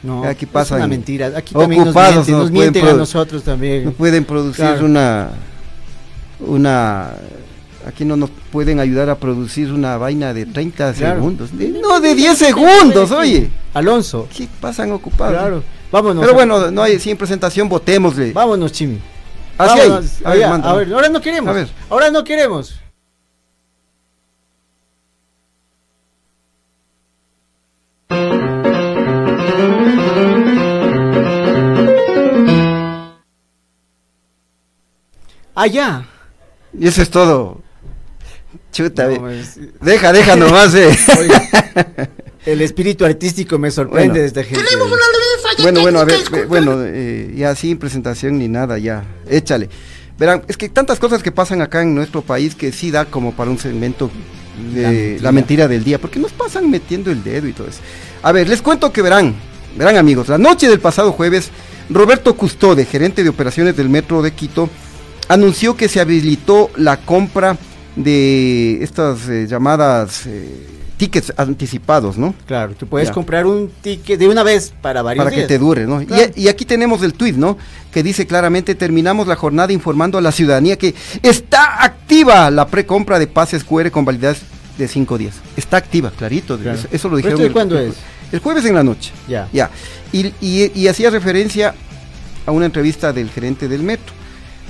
Speaker 3: No,
Speaker 2: Aquí
Speaker 3: es
Speaker 2: pasan
Speaker 3: una mentira. Aquí también nos
Speaker 2: ocupados,
Speaker 3: mienten,
Speaker 2: no
Speaker 3: nos mienten a nosotros también.
Speaker 2: No pueden producir
Speaker 3: Claro.
Speaker 2: una. Una. Aquí no nos pueden ayudar a producir una vaina de 30
Speaker 3: Claro.
Speaker 2: segundos. No, de 10 segundos, oye.
Speaker 3: Alonso.
Speaker 2: ¿Qué pasan ocupados?
Speaker 3: Claro. Vámonos.
Speaker 2: Pero bueno, no hay sin presentación, votémosle.
Speaker 3: Vámonos, Chimi.
Speaker 2: Así hay.
Speaker 3: Vámonos.
Speaker 2: A ver,
Speaker 3: Allá,
Speaker 2: mándame.
Speaker 3: a ver, ahora no queremos.
Speaker 2: A ver.
Speaker 3: Ahora no queremos. Allá.
Speaker 2: Y eso es todo. Chuta,
Speaker 3: No,
Speaker 2: ve.
Speaker 3: es-
Speaker 2: deja, deja nomás. eh.
Speaker 3: Oiga, el espíritu artístico me sorprende
Speaker 2: Bueno.
Speaker 3: de esta gente.
Speaker 2: Bueno, bueno, a ver, ve- bueno, eh, ya sin presentación ni nada, ya, échale. Verán, es que tantas cosas que pasan acá en nuestro país que sí da como para un segmento de
Speaker 3: La
Speaker 2: la
Speaker 3: mentira.
Speaker 2: mentira, del día, porque nos pasan metiendo el dedo y todo eso. A ver, les cuento que verán, verán amigos, la noche del pasado jueves, Roberto Custode, gerente de operaciones del Metro de Quito, anunció que se habilitó la compra de estas eh, llamadas eh, tickets anticipados, ¿no?
Speaker 3: Claro, tú puedes
Speaker 2: Ya.
Speaker 3: comprar un ticket de una vez para varios
Speaker 2: para que te dure, ¿no? Y-
Speaker 3: Claro.
Speaker 2: Y, aquí tenemos el tuit, ¿no? Que dice claramente, terminamos la jornada informando a la ciudadanía que está activa la precompra de pases QR con validez de cinco días. Está activa, clarito.
Speaker 3: Claro.
Speaker 2: Eso, eso lo
Speaker 3: ¿Pero
Speaker 2: dijeron.
Speaker 3: esto de cuándo
Speaker 2: el,
Speaker 3: es?
Speaker 2: El jueves en la noche.
Speaker 3: Ya.
Speaker 2: Ya. Y, y- y hacía referencia a una entrevista del gerente del metro.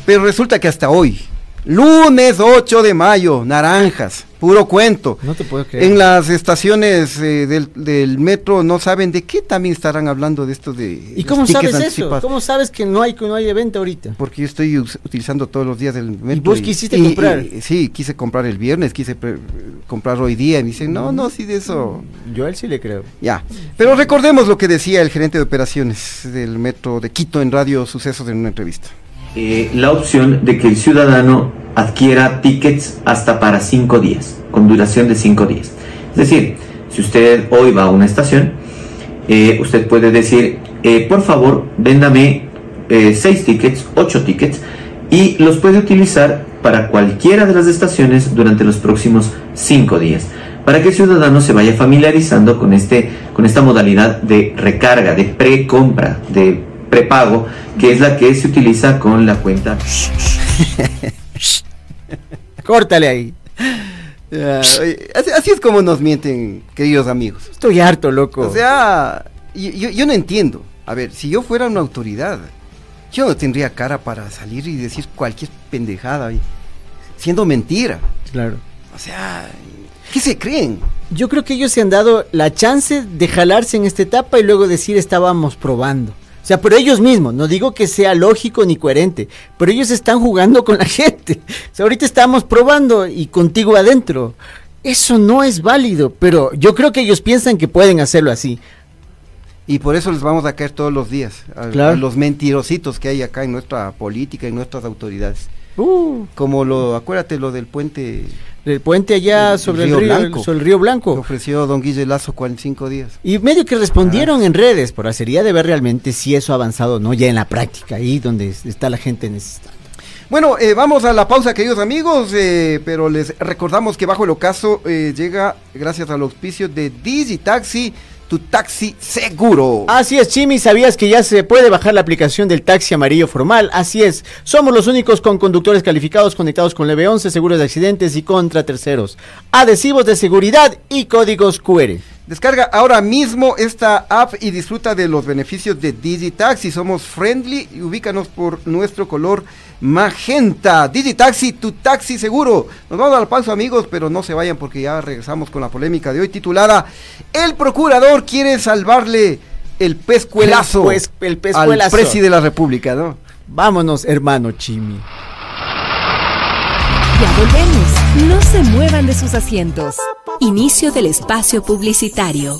Speaker 2: Pero resulta que hasta hoy, lunes 8 de mayo, naranjas, puro cuento.
Speaker 3: No te puedo creer.
Speaker 2: En las estaciones eh, del, del metro no saben de qué también estarán hablando de esto de...
Speaker 3: ¿Y cómo sabes eso? ¿Cómo sabes que no hay que no hay evento ahorita?
Speaker 2: Porque yo estoy utilizando todos los días el metro.
Speaker 3: vos quisiste comprar?
Speaker 2: sí, quise comprar el viernes, quise comprar hoy día. Y me dicen, no, no, sí de eso.
Speaker 3: Yo a él sí le creo.
Speaker 2: Ya. Pero recordemos lo que decía el gerente de operaciones del metro de Quito en Radio Sucesos en una entrevista.
Speaker 13: Eh, la opción de que el ciudadano adquiera tickets hasta para cinco días, con duración de cinco días. Es decir, si usted hoy va a una estación, eh, usted puede decir, eh, por favor, véndame seis tickets, ocho tickets, y los puede utilizar para cualquiera de las estaciones durante los próximos cinco días para que el ciudadano se vaya familiarizando con, este, con esta modalidad de recarga, de precompra, de prepago, que es la que se utiliza con la cuenta.
Speaker 3: Córtale ahí.
Speaker 2: Así, así es como nos mienten, queridos amigos.
Speaker 3: Estoy harto, loco.
Speaker 2: O sea, yo, yo- yo no entiendo. A ver, si yo fuera una autoridad, yo no tendría cara para salir y decir cualquier pendejada, y- siendo mentira.
Speaker 3: Claro.
Speaker 2: O sea, ¿qué se creen?
Speaker 3: Yo creo que ellos se han dado la chance de jalarse en esta etapa y luego decir estábamos probando. O sea, pero ellos mismos, no digo que sea lógico ni coherente, pero ellos están jugando con la gente. O sea, ahorita estamos probando y contigo adentro. Eso no es válido, pero yo creo que ellos piensan que pueden hacerlo así.
Speaker 2: Y por eso les vamos a caer todos los días, a,
Speaker 3: Claro.
Speaker 2: a los mentirositos que hay acá en nuestra política y nuestras autoridades.
Speaker 3: Uh.
Speaker 2: Como lo, acuérdate lo del puente.
Speaker 3: El puente allá sobre el río, sobre el río Blanco.
Speaker 2: Que ofreció don Guille Lazo 45 días.
Speaker 3: Y medio que respondieron en redes, pero sería de ver realmente si eso ha avanzado o no ya en la práctica, ahí donde es- está la gente necesitada.
Speaker 2: Bueno, eh, vamos a la pausa, queridos amigos, eh, pero les recordamos que Bajo el Ocaso eh, llega gracias al auspicio de Digitaxi, tu taxi seguro.
Speaker 3: Así es, Chimi, ¿sabías que ya se puede bajar la aplicación del taxi amarillo formal? Así es, somos los únicos con conductores calificados conectados con Leve 11, seguros de accidentes y contra terceros, adhesivos de seguridad y códigos QR.
Speaker 2: Descarga ahora mismo esta app y disfruta de los beneficios de Digitaxi. Somos friendly y ubícanos por nuestro color magenta. Digitaxi, tu taxi seguro. Nos vamos al paso, amigos, pero no se vayan porque ya regresamos con la polémica de hoy titulada El procurador quiere salvarle el pescuelazo
Speaker 3: El pues- el
Speaker 2: al
Speaker 3: pescuelazo.
Speaker 2: presi de la República, ¿no?
Speaker 3: Vámonos, hermano Chimi.
Speaker 6: Ya volvemos. No se muevan de sus asientos. Inicio del espacio publicitario.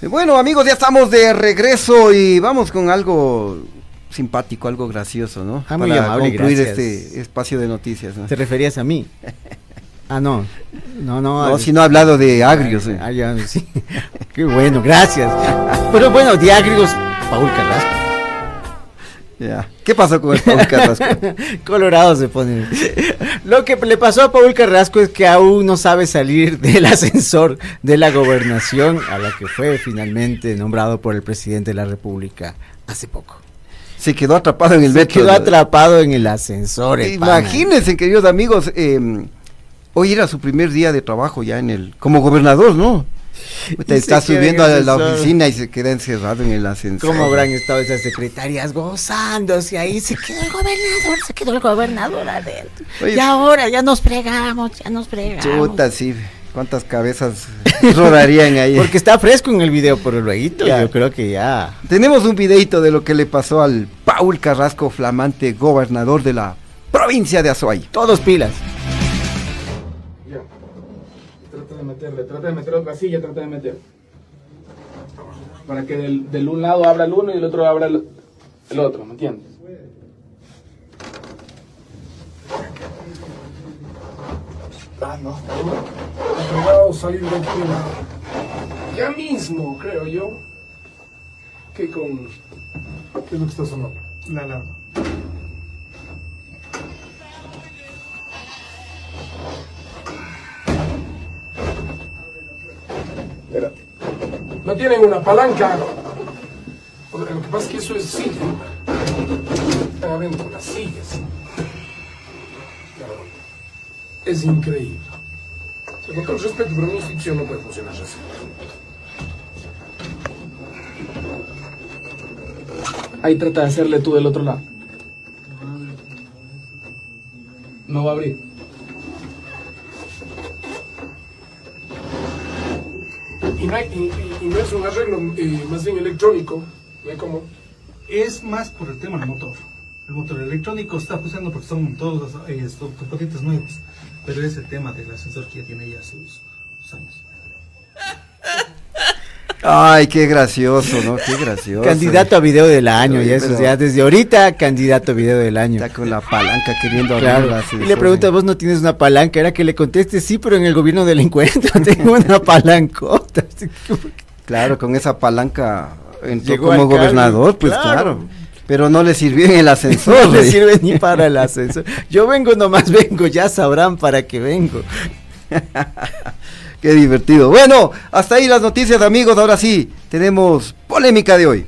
Speaker 2: Eh, Bueno, amigos, ya estamos de regreso y vamos con algo simpático, algo gracioso, ¿no?
Speaker 3: Ah, muy
Speaker 2: Para
Speaker 3: amable,
Speaker 2: concluir
Speaker 3: gracias.
Speaker 2: este espacio de noticias. ¿no?
Speaker 3: ¿Te referías a mí? Ah, no. No, no.
Speaker 2: No, si no ha hablado de agrios. eh.
Speaker 3: Ah, ya, sí. Qué bueno, gracias. Pero bueno, de agrios, Paul Carrasco.
Speaker 2: Ya. ¿Qué pasó con el Paul Carrasco?
Speaker 3: Colorado se pone. Lo que le pasó a Paul Carrasco es que aún no sabe salir del ascensor de la gobernación a la que fue finalmente nombrado por el presidente de la República hace poco.
Speaker 2: Se quedó atrapado en el
Speaker 3: Se
Speaker 2: metro.
Speaker 3: quedó atrapado en el ascensor. el pana.
Speaker 2: Imagínense, queridos amigos, eh, hoy era su primer día de trabajo ya en el, como gobernador, ¿no?
Speaker 3: Y
Speaker 2: está subiendo
Speaker 3: en
Speaker 2: a la oficina y se queda encerrado en el ascensor.
Speaker 3: ¿Cómo habrán estado esas secretarias gozándose ahí? Se quedó el gobernador, se quedó el gobernador adentro.
Speaker 2: Oye,
Speaker 3: y ahora ya nos fregamos, ya nos fregamos.
Speaker 2: Chuta, sí. ¿Cuántas cabezas rodarían ahí?
Speaker 3: Porque está fresco en el video, pero luego yo creo que ya.
Speaker 2: Tenemos un videito de lo que le pasó al Paul Carrasco, flamante gobernador de la provincia de Azuay.
Speaker 3: Todos pilas.
Speaker 14: Meterle, trata de meter otra silla, trata de meter. Para que del, del un lado abra el uno y del otro abra el, el otro, ¿me entiendes? Ah, no, está duro. Salir del clima. Ya mismo, creo yo. Que con. ¿Qué es lo que está sonando? La alarma. No tienen una palanca. Lo que pasa es que eso es silla. Están adentro, las sillas. Es increíble. O sea, con todo el respeto, pero mi institución no puede funcionar así. Ahí trata de hacerle tú del otro lado. No va a abrir. Y no, hay- y- y- y no es un arreglo eh, más bien electrónico, no hay como...
Speaker 15: Es más por el tema del motor. El motor electrónico está funcionando porque son todos los, eh, componentes nuevos. Pero es el tema del ascensor que ya tiene ya sus, sus años.
Speaker 2: Ay, qué gracioso, ¿no? Qué gracioso.
Speaker 3: Candidato a video del año,
Speaker 2: Oye,
Speaker 3: ya eso,
Speaker 2: pero-
Speaker 3: ya desde ahorita candidato a video del año.
Speaker 2: Está con la palanca queriendo la
Speaker 3: Y le pregunta, vos no tienes una palanca, era que le conteste, sí, pero en el gobierno del encuentro tengo una
Speaker 2: Claro, con esa palanca entró
Speaker 3: Llegó
Speaker 2: como gobernador, pues
Speaker 3: claro.
Speaker 2: claro. Pero no le sirvió en el ascensor.
Speaker 3: No le sirve ni para el ascensor. Yo vengo nomás vengo, ya sabrán para qué vengo.
Speaker 2: Qué divertido. Bueno, hasta ahí las noticias, amigos. Ahora sí, tenemos polémica de hoy.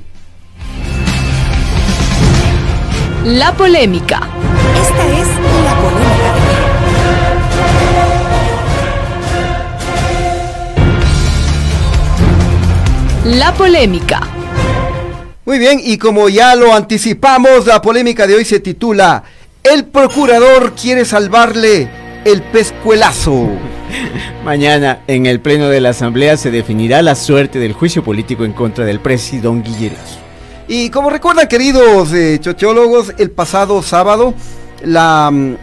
Speaker 6: La polémica.
Speaker 1: La polémica.
Speaker 2: Muy bien, y como ya lo anticipamos, la polémica de hoy se titula El procurador quiere salvarle el pescuelazo.
Speaker 3: Mañana, en el pleno de la Asamblea, se definirá la suerte del juicio político en contra del presidente Guillerazo.
Speaker 2: Y como recuerdan, queridos eh, chochólogos, el pasado sábado, la mm,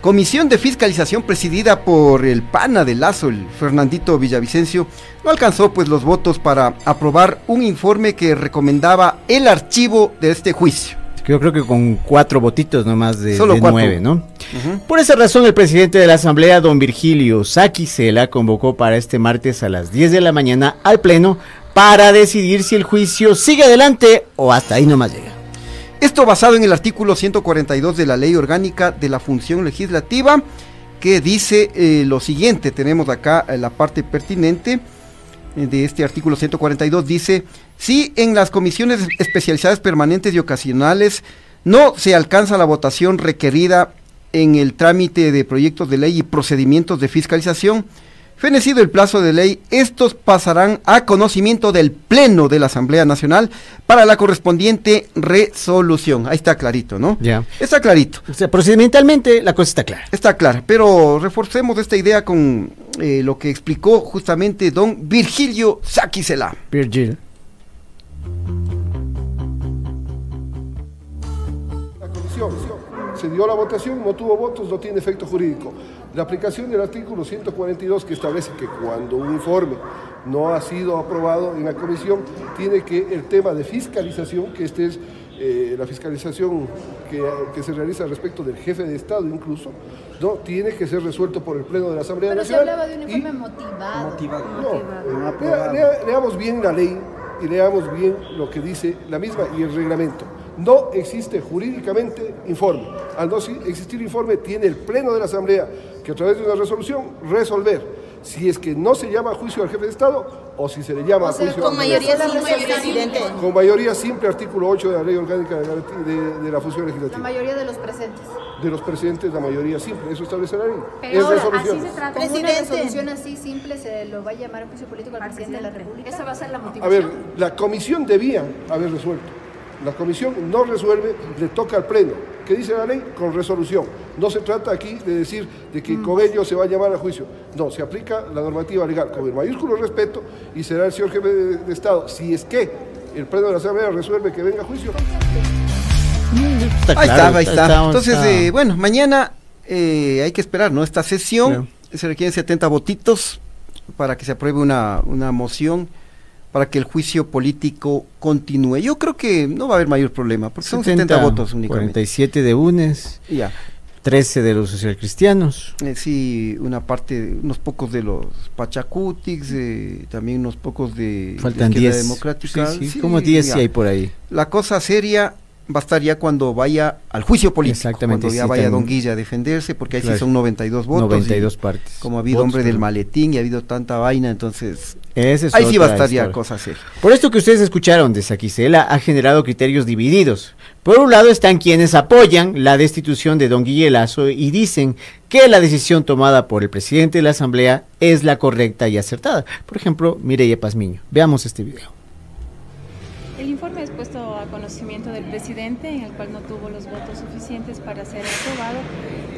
Speaker 2: comisión de fiscalización presidida por el pana de Lazo, el Fernandito Villavicencio, no alcanzó pues los votos para aprobar un informe que recomendaba el archivo de este juicio.
Speaker 3: Yo creo que con cuatro votitos nomás de,
Speaker 2: Solo
Speaker 3: de nueve, ¿no? Por esa razón, el presidente de la Asamblea, don Virgilio Saquicela, convocó para este martes a las 10 de la mañana al Pleno para decidir si el juicio sigue adelante o hasta ahí nomás llega.
Speaker 2: Esto basado en el artículo 142 de la Ley Orgánica de la Función Legislativa, que dice eh, lo siguiente, tenemos acá eh, la parte pertinente eh, de este artículo 142, dice, si en las comisiones especializadas permanentes y ocasionales no se alcanza la votación requerida en el trámite de proyectos de ley y procedimientos de fiscalización, Fenecido el plazo de ley, estos pasarán a conocimiento del Pleno de la Asamblea Nacional para la correspondiente resolución. Ahí está clarito, ¿no?
Speaker 3: Ya.
Speaker 2: Está clarito.
Speaker 3: O sea, procedimentalmente la cosa está clara.
Speaker 2: Está clara, pero reforcemos esta idea con eh, lo que explicó justamente don Virgilio Saquicela.
Speaker 3: Virgil.
Speaker 7: La comisión se dio la votación, no tuvo votos, no tiene efecto jurídico. La aplicación del artículo 142 que establece que cuando un informe no ha sido aprobado en la comisión, tiene que el tema de fiscalización, que este es eh, la fiscalización que, que se realiza respecto del jefe de Estado incluso, no tiene que ser resuelto por el Pleno de la Asamblea
Speaker 16: Pero se
Speaker 7: Nacional.
Speaker 16: hablaba de un informe motivado.
Speaker 7: No, lea- lea- leamos bien la ley y leamos bien lo que dice la misma y el reglamento. No existe jurídicamente informe. Al no existir informe, tiene el Pleno de la Asamblea que a través de una resolución resolver si es que no se llama juicio al jefe de Estado o si se le llama
Speaker 16: O sea,
Speaker 7: juicio
Speaker 16: con
Speaker 7: al
Speaker 16: mayoría
Speaker 7: de
Speaker 16: simple, presidente.
Speaker 7: Con mayoría simple, artículo 8 de la Ley Orgánica de, Garantía- de- de la Función
Speaker 16: La
Speaker 7: Legislativa.
Speaker 16: mayoría de los presentes.
Speaker 7: De los presidentes, la mayoría simple, eso establece la ley.
Speaker 16: Pero
Speaker 7: es
Speaker 16: ahora,
Speaker 7: resolución.
Speaker 16: así se trata. Con una resolución así simple se lo va a llamar juicio político al presidente de la República. Esa va a ser la
Speaker 7: A
Speaker 16: motivación.
Speaker 7: ver, la comisión debía haber resuelto. La comisión no resuelve, le toca al pleno. ¿Qué dice la ley? Con resolución. No se trata aquí de decir de que con ello se va a llamar a juicio. No, se aplica la normativa legal con el mayúsculo respeto y será el señor jefe de, de Estado, si es que el pleno de la Asamblea resuelve que venga a juicio.
Speaker 2: ahí está, ahí está. Entonces, eh, bueno, mañana eh, hay que esperar, ¿no? Esta sesión se requieren 70 votitos para que se apruebe una, una moción para que el juicio político continúe. Yo creo que no va a haber mayor problema, porque son 70 votos únicamente.
Speaker 3: 47 de UNES,
Speaker 2: Ya.
Speaker 3: 13 de los socialcristianos.
Speaker 2: Eh, sí, una parte, unos pocos de los Pachacutics, eh, también unos pocos de,
Speaker 3: Faltan
Speaker 2: Izquierda
Speaker 3: 10.
Speaker 2: Democrática.
Speaker 3: Sí, sí, como 10 sí
Speaker 2: ya.
Speaker 3: hay por ahí.
Speaker 2: La cosa seria va a estar ya cuando vaya al juicio político.
Speaker 3: Exactamente,
Speaker 2: Cuando ya
Speaker 3: sí,
Speaker 2: vaya
Speaker 3: también.
Speaker 2: Don Guilla a defenderse, porque ahí
Speaker 3: Claro.
Speaker 2: sí son 92 votos.
Speaker 3: 92
Speaker 2: y
Speaker 3: partes.
Speaker 2: Como ha habido
Speaker 3: Votos,
Speaker 2: hombre del maletín y ha habido tanta vaina, entonces.
Speaker 3: Es
Speaker 2: ahí sí va a estar ya cosa seria.
Speaker 3: Por esto que ustedes escucharon de Saquicela ha generado criterios divididos. Por un lado están quienes apoyan la destitución de don Guille Lazo y dicen que la decisión tomada por el presidente de la Asamblea es la correcta y acertada. Por ejemplo, Mireya Pazmiño. Veamos este video.
Speaker 17: El informe es puesto a conocimiento del presidente, en el cual no tuvo los votos suficientes para ser aprobado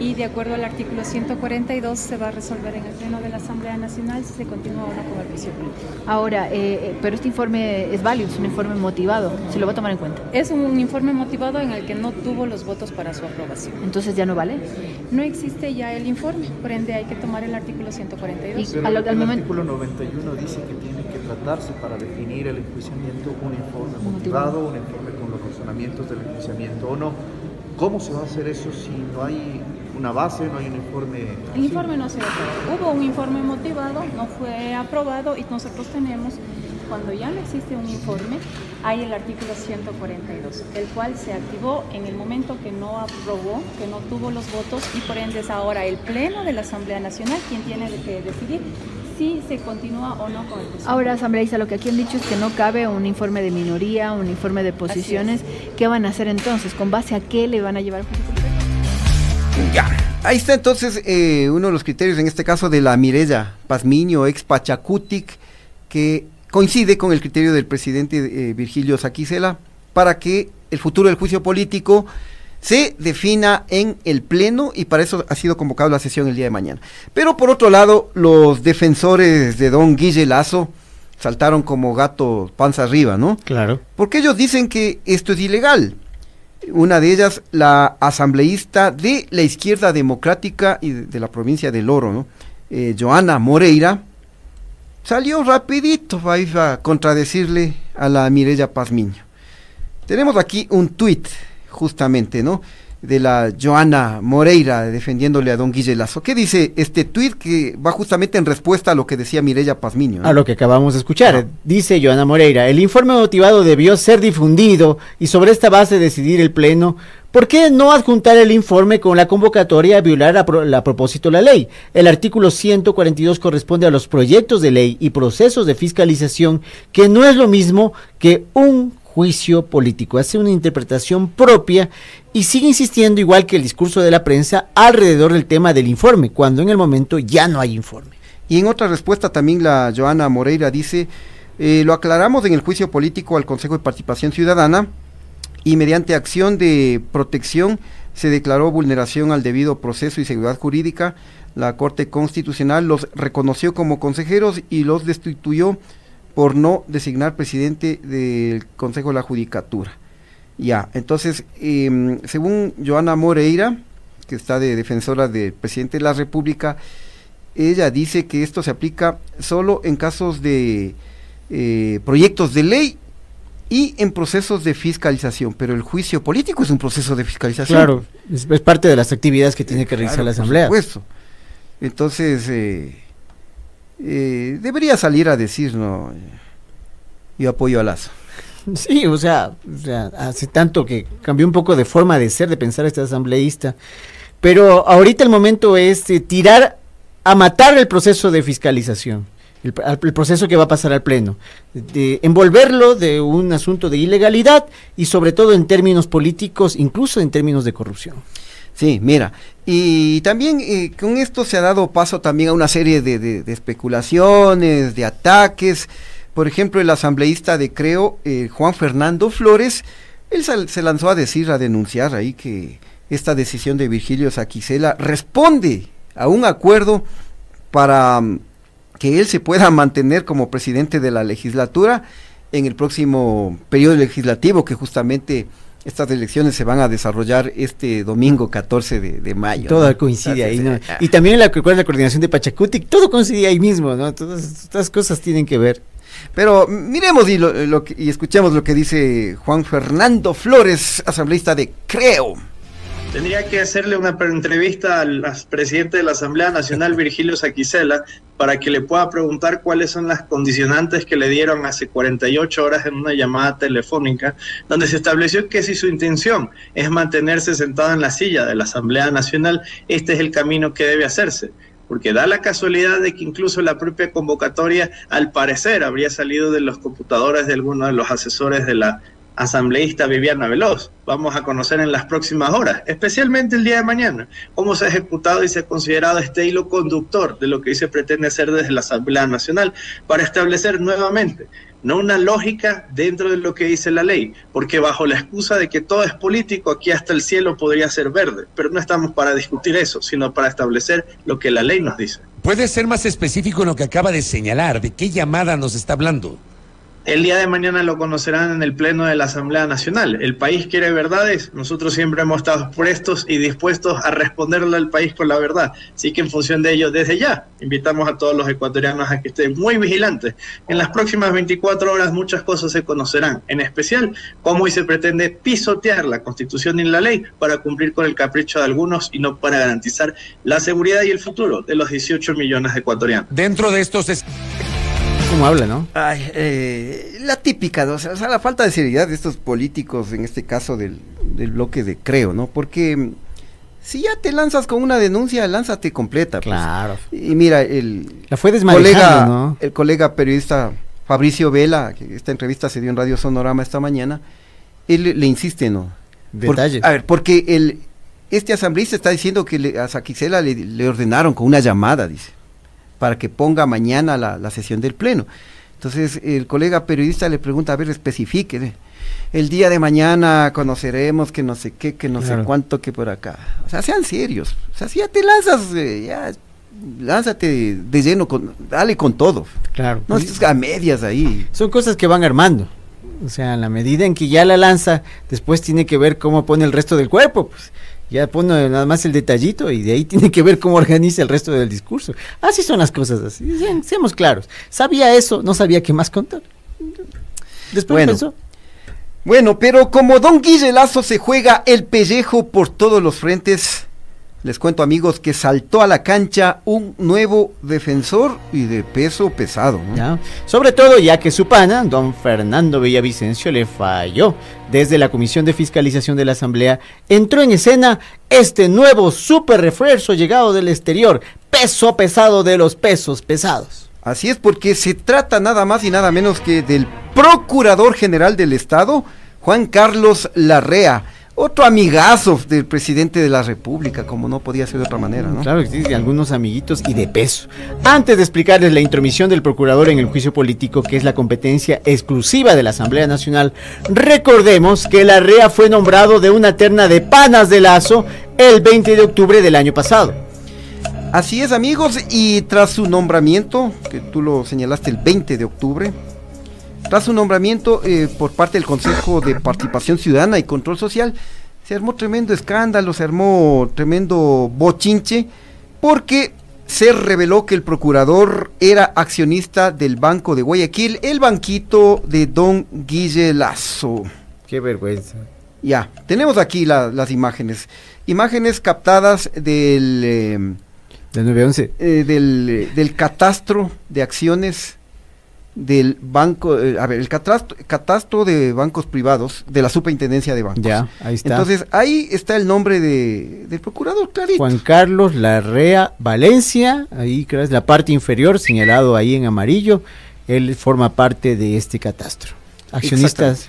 Speaker 17: y de acuerdo al artículo 142 se va a resolver en el Pleno de la Asamblea Nacional si se continúa o no con el juicio político.
Speaker 16: Ahora, eh, eh, pero este informe es válido, es un informe motivado, se lo va a tomar en cuenta.
Speaker 17: Es un informe motivado en el que no tuvo los votos para su aprobación.
Speaker 16: Entonces ya no vale.
Speaker 17: No existe ya el informe, por ende hay que tomar el artículo 142.
Speaker 16: Y al- al
Speaker 18: el
Speaker 16: momento-
Speaker 18: artículo 91 dice que tiene que tratarse para definir el enjuiciamiento un informe motivado, un informe razonamientos del enjuiciamiento o no. ¿Cómo se va a hacer eso si no hay una base, no hay un informe?
Speaker 17: El informe no se aprobó. Hubo un informe motivado, no fue aprobado y nosotros tenemos, cuando ya no existe un informe, hay el artículo 142, el cual se activó en el momento que no aprobó, que no tuvo los votos y por ende es ahora el Pleno de la Asamblea Nacional quien tiene que decidir si se continúa o no con el juicio.
Speaker 16: Ahora, asambleísta, lo que aquí han dicho es que no cabe un informe de minoría, un informe de posiciones. ¿Qué van a hacer entonces? ¿Con base a qué le van a llevar al juicio político?
Speaker 2: Ya. Ahí está entonces eh, uno de los criterios, en este caso de la Mireya Pazmiño, ex Pachacutic, que coincide con el criterio del presidente eh, Virgilio Saquicela para que el futuro del juicio político se defina en el Pleno y para eso ha sido convocada la sesión el día de mañana. Pero por otro lado, los defensores de don Guille Lazo saltaron como gato panza arriba, ¿no?
Speaker 3: Claro.
Speaker 2: Porque ellos dicen que esto es ilegal. Una de ellas, la asambleísta de la izquierda democrática y de, de la provincia del Oro, ¿no? Eh, Joana Moreira, salió rapidito ahí a contradecirle a la Mireya Pazmiño. Tenemos aquí un tuit, justamente, ¿no? De la Joana Moreira defendiéndole a don Guille Lazo. ¿Qué dice este tuit que va justamente en respuesta a lo que decía Mireya Pazmiño? ¿no?
Speaker 3: A lo que acabamos de escuchar. Dice Joana Moreira, el informe motivado debió ser difundido y sobre esta base decidir el Pleno. ¿Por qué no adjuntar el informe con la convocatoria a violar a, pro- a propósito la ley? El artículo 142 corresponde a los proyectos de ley y procesos de fiscalización, que no es lo mismo que un juicio político. Hace una interpretación propia y sigue insistiendo, igual que el discurso de la prensa, alrededor del tema del informe, cuando en el momento ya no hay informe.
Speaker 2: Y en otra respuesta también la Joana Moreira dice, eh, lo aclaramos en el juicio político al Consejo de Participación Ciudadana y mediante acción de protección se declaró vulneración al debido proceso y seguridad jurídica. La Corte Constitucional los reconoció como consejeros y los destituyó por no designar presidente del Consejo de la Judicatura. Ya, entonces, em, según Joana Moreira, que está de defensora del presidente de la República, ella dice que esto se aplica solo en casos de eh, proyectos de ley y en procesos de fiscalización, pero el juicio político es un proceso de fiscalización.
Speaker 3: Claro, es, es parte de las actividades que tiene que realizar
Speaker 2: Claro,
Speaker 3: la
Speaker 2: por
Speaker 3: Asamblea.
Speaker 2: supuesto. Entonces, eh, eh, debería salir a decir, no, yo apoyo a Lazo.
Speaker 3: Sí, o sea, o sea, hace tanto que cambió un poco de forma de ser, de pensar este asambleísta. Pero ahorita el momento es eh, tirar a matar el proceso de fiscalización, el, el proceso que va a pasar al Pleno, de envolverlo de un asunto de ilegalidad y sobre todo en términos políticos, incluso en términos de corrupción.
Speaker 2: Sí, mira, y también eh, con esto se ha dado paso también a una serie de, especulaciones, de ataques. Por ejemplo, el asambleísta de Creo, eh, Juan Fernando Flores, él se lanzó a decir, a denunciar ahí que esta decisión de Virgilio Saquicela responde a un acuerdo para mm, que él se pueda mantener como presidente de la legislatura en el próximo periodo legislativo, que justamente estas elecciones se van a desarrollar este domingo 14 de, de mayo.
Speaker 3: Todo
Speaker 2: ¿no?
Speaker 3: coincide ahí, ¿no?
Speaker 2: eh,
Speaker 3: Y también la, ¿cuál es la coordinación de Pachacuti, todo coincide ahí mismo, ¿no? Todas estas cosas tienen que ver.
Speaker 2: Pero miremos y, lo, lo que- y escuchemos lo que dice Juan Fernando Flores, asambleísta de Creo.
Speaker 19: Tendría que hacerle una entrevista al presidente de la Asamblea Nacional, Virgilio Saquicela, para que le pueda preguntar cuáles son las condicionantes que le dieron hace 48 horas en una llamada telefónica, donde se estableció que si su intención es mantenerse sentado en la silla de la Asamblea Nacional, este es el camino que debe hacerse. Porque da la casualidad de que incluso la propia convocatoria, al parecer, habría salido de los computadores de algunos de los asesores de la asambleísta Viviana Veloz. Vamos a conocer en las próximas horas, especialmente el día de mañana, cómo se ha ejecutado y se ha considerado este hilo conductor de lo que hoy se pretende hacer desde la Asamblea Nacional para establecer nuevamente no una lógica dentro de lo que dice la ley, porque bajo la excusa de que todo es político, aquí hasta el cielo podría ser verde, pero no estamos para discutir eso, sino para establecer lo que la ley nos dice.
Speaker 20: ¿Puede ser más específico en lo que acaba de señalar? ¿De qué llamada nos está hablando?
Speaker 19: El día de mañana lo conocerán en el Pleno de la Asamblea Nacional. El país quiere verdades, nosotros siempre hemos estado prestos y dispuestos a responderle al país con la verdad. Así que en función de ello, desde ya, invitamos a todos los ecuatorianos a que estén muy vigilantes. En las próximas 24 horas muchas cosas se conocerán, en especial cómo hoy se pretende pisotear la Constitución y la ley para cumplir con el capricho de algunos y no para garantizar la seguridad y el futuro de los 18 millones de ecuatorianos.
Speaker 20: Dentro de estos es...
Speaker 3: ¿Cómo habla, no?
Speaker 2: Ay, eh, la típica, ¿no? o, sea, la falta de seriedad de estos políticos, en este caso del, del bloque de Creo, ¿no? Porque mm, si ya te lanzas con una denuncia, lánzate completa. pues.
Speaker 3: Claro.
Speaker 2: Y mira, el
Speaker 3: La fue
Speaker 2: colega,
Speaker 3: ¿no?
Speaker 2: el colega periodista Fabricio Vela, que esta entrevista se dio en Radio Sonorama esta mañana, él le, insiste, ¿no? Por-
Speaker 3: Detalles.
Speaker 2: a ver, porque el, este asambleísta está diciendo que le- a Saquicela le, le ordenaron con una llamada, dice, para que ponga mañana la, la sesión del Pleno. Entonces el colega periodista le pregunta, a ver, especifique. ¿eh? El día de mañana conoceremos que no sé qué, que no
Speaker 3: Claro.
Speaker 2: sé cuánto, que por acá. O sea, sean serios. O sea, si ya te lanzas, eh, ya lánzate de lleno, con, dale con todo.
Speaker 3: Claro.
Speaker 2: No estés a medias ahí.
Speaker 3: Son cosas que van armando. O sea, a la medida en que ya la lanza, después tiene que ver cómo pone el resto del cuerpo. Pues ya pone nada más el detallito y de ahí tiene que ver cómo organiza el resto del discurso. Así son las cosas así. Seamos claros. Sabía eso, no sabía qué más contar. Después
Speaker 2: Bueno.
Speaker 3: pensó.
Speaker 2: Bueno, pero como Don Guille Lazo se juega el pellejo por todos los frentes, les cuento amigos que saltó a la cancha un nuevo defensor y de peso pesado. ¿no?
Speaker 3: Ya. Sobre todo ya que su pana, don Fernando Villavicencio, le falló. Desde la Comisión de Fiscalización de la Asamblea entró en escena este nuevo super refuerzo llegado del exterior, peso pesado de los pesos pesados.
Speaker 2: Así es porque se trata nada más y nada menos que del Procurador General del Estado, Juan Carlos Larrea, otro amigazo del presidente de la República, como no podía ser de otra manera, ¿no?
Speaker 3: Claro que sí, de algunos amiguitos y de peso. Antes de explicarles la intromisión del procurador en el juicio político, que es la competencia exclusiva de la Asamblea Nacional, recordemos que la REA fue nombrado de una terna de panas de lazo el 20 de octubre del año pasado.
Speaker 2: Así es, amigos, y tras su nombramiento, que tú lo señalaste el 20 de octubre, tras su nombramiento eh, por parte del Consejo de Participación Ciudadana y Control Social, se armó tremendo escándalo, se armó tremendo bochinche, porque se reveló que el procurador era accionista del Banco de Guayaquil, el banquito de don Guille Lazo.
Speaker 3: Qué vergüenza.
Speaker 2: Ya, tenemos aquí la- las imágenes. Imágenes captadas del... eh,
Speaker 3: Del 911.
Speaker 2: eh, del, del catastro de acciones del banco, eh, a ver, el catastro, catastro de bancos privados de la superintendencia de bancos.
Speaker 3: Ya, ahí está.
Speaker 2: Entonces, ahí está el nombre de, del procurador, clarito.
Speaker 3: Juan Carlos Larrea Valencia, ahí es la parte inferior, señalado ahí en amarillo, él forma parte de este catastro. Accionistas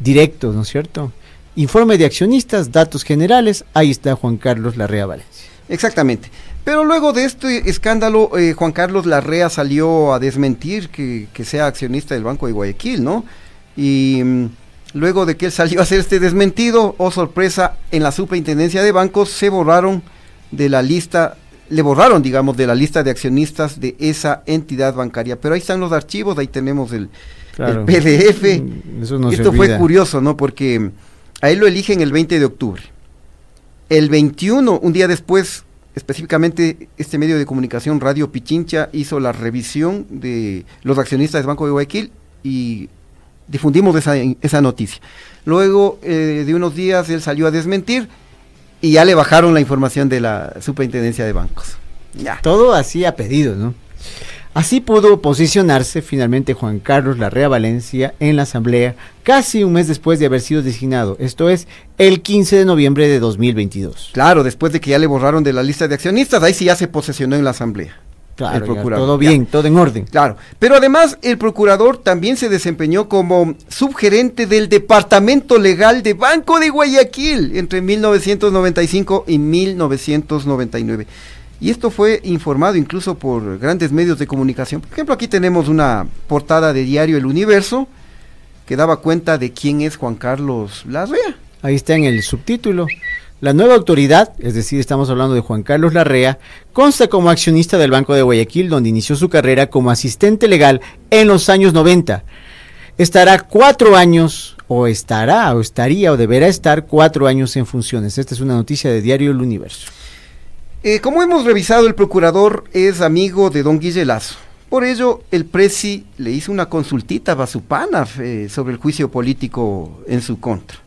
Speaker 3: directos, ¿no es cierto? Informe de accionistas, datos generales, ahí está Juan Carlos Larrea Valencia.
Speaker 2: Exactamente. Pero luego de este escándalo, eh, Juan Carlos Larrea salió a desmentir que, que sea accionista del Banco de Guayaquil, ¿no? Y mm, luego de que él salió a hacer este desmentido, oh sorpresa, en la superintendencia de bancos se borraron de la lista, le borraron, digamos, de la lista de accionistas de esa entidad bancaria. Pero ahí están los archivos, ahí tenemos el,
Speaker 3: Claro.
Speaker 2: el PDF.
Speaker 3: Mm, eso no se
Speaker 2: Esto fue curioso, ¿no? Porque a él lo eligen el 20 de octubre. El 21, un día después, específicamente este medio de comunicación, Radio Pichincha, hizo la revisión de los accionistas del Banco de Guayaquil y difundimos esa, esa noticia. Luego eh, de unos días él salió a desmentir y ya le bajaron la información de la superintendencia de bancos. Ya.
Speaker 3: Todo así a pedido, ¿no? Así pudo posicionarse finalmente Juan Carlos Larrea Valencia en la Asamblea casi un mes después de haber sido designado, esto es el 15 de noviembre de 2022.
Speaker 2: Claro, después de que ya le borraron de la lista de accionistas, ahí sí ya se posesionó en la Asamblea.
Speaker 3: Claro,
Speaker 2: el
Speaker 3: ya,
Speaker 2: procurador.
Speaker 3: todo bien, todo en orden.
Speaker 2: Claro, pero además el procurador también se desempeñó como subgerente del Departamento Legal de Banco de Guayaquil entre 1995 y 1999. Y esto fue informado incluso por grandes medios de comunicación. Por ejemplo, aquí tenemos una portada de diario El Universo que daba cuenta de quién es Juan Carlos Larrea.
Speaker 3: Ahí está en el subtítulo. La nueva autoridad, es decir, estamos hablando de Juan Carlos Larrea, consta como accionista del Banco de Guayaquil, donde inició su carrera como asistente legal en los años 90. Estará cuatro años, o estará, o estaría, o deberá estar cuatro años en funciones. Esta es una noticia de Diario El Universo.
Speaker 2: Eh, como hemos revisado, el procurador es amigo de don Guille Lazo. Por ello, el Presi le hizo una consultita a su pana eh, sobre el juicio político en su contra.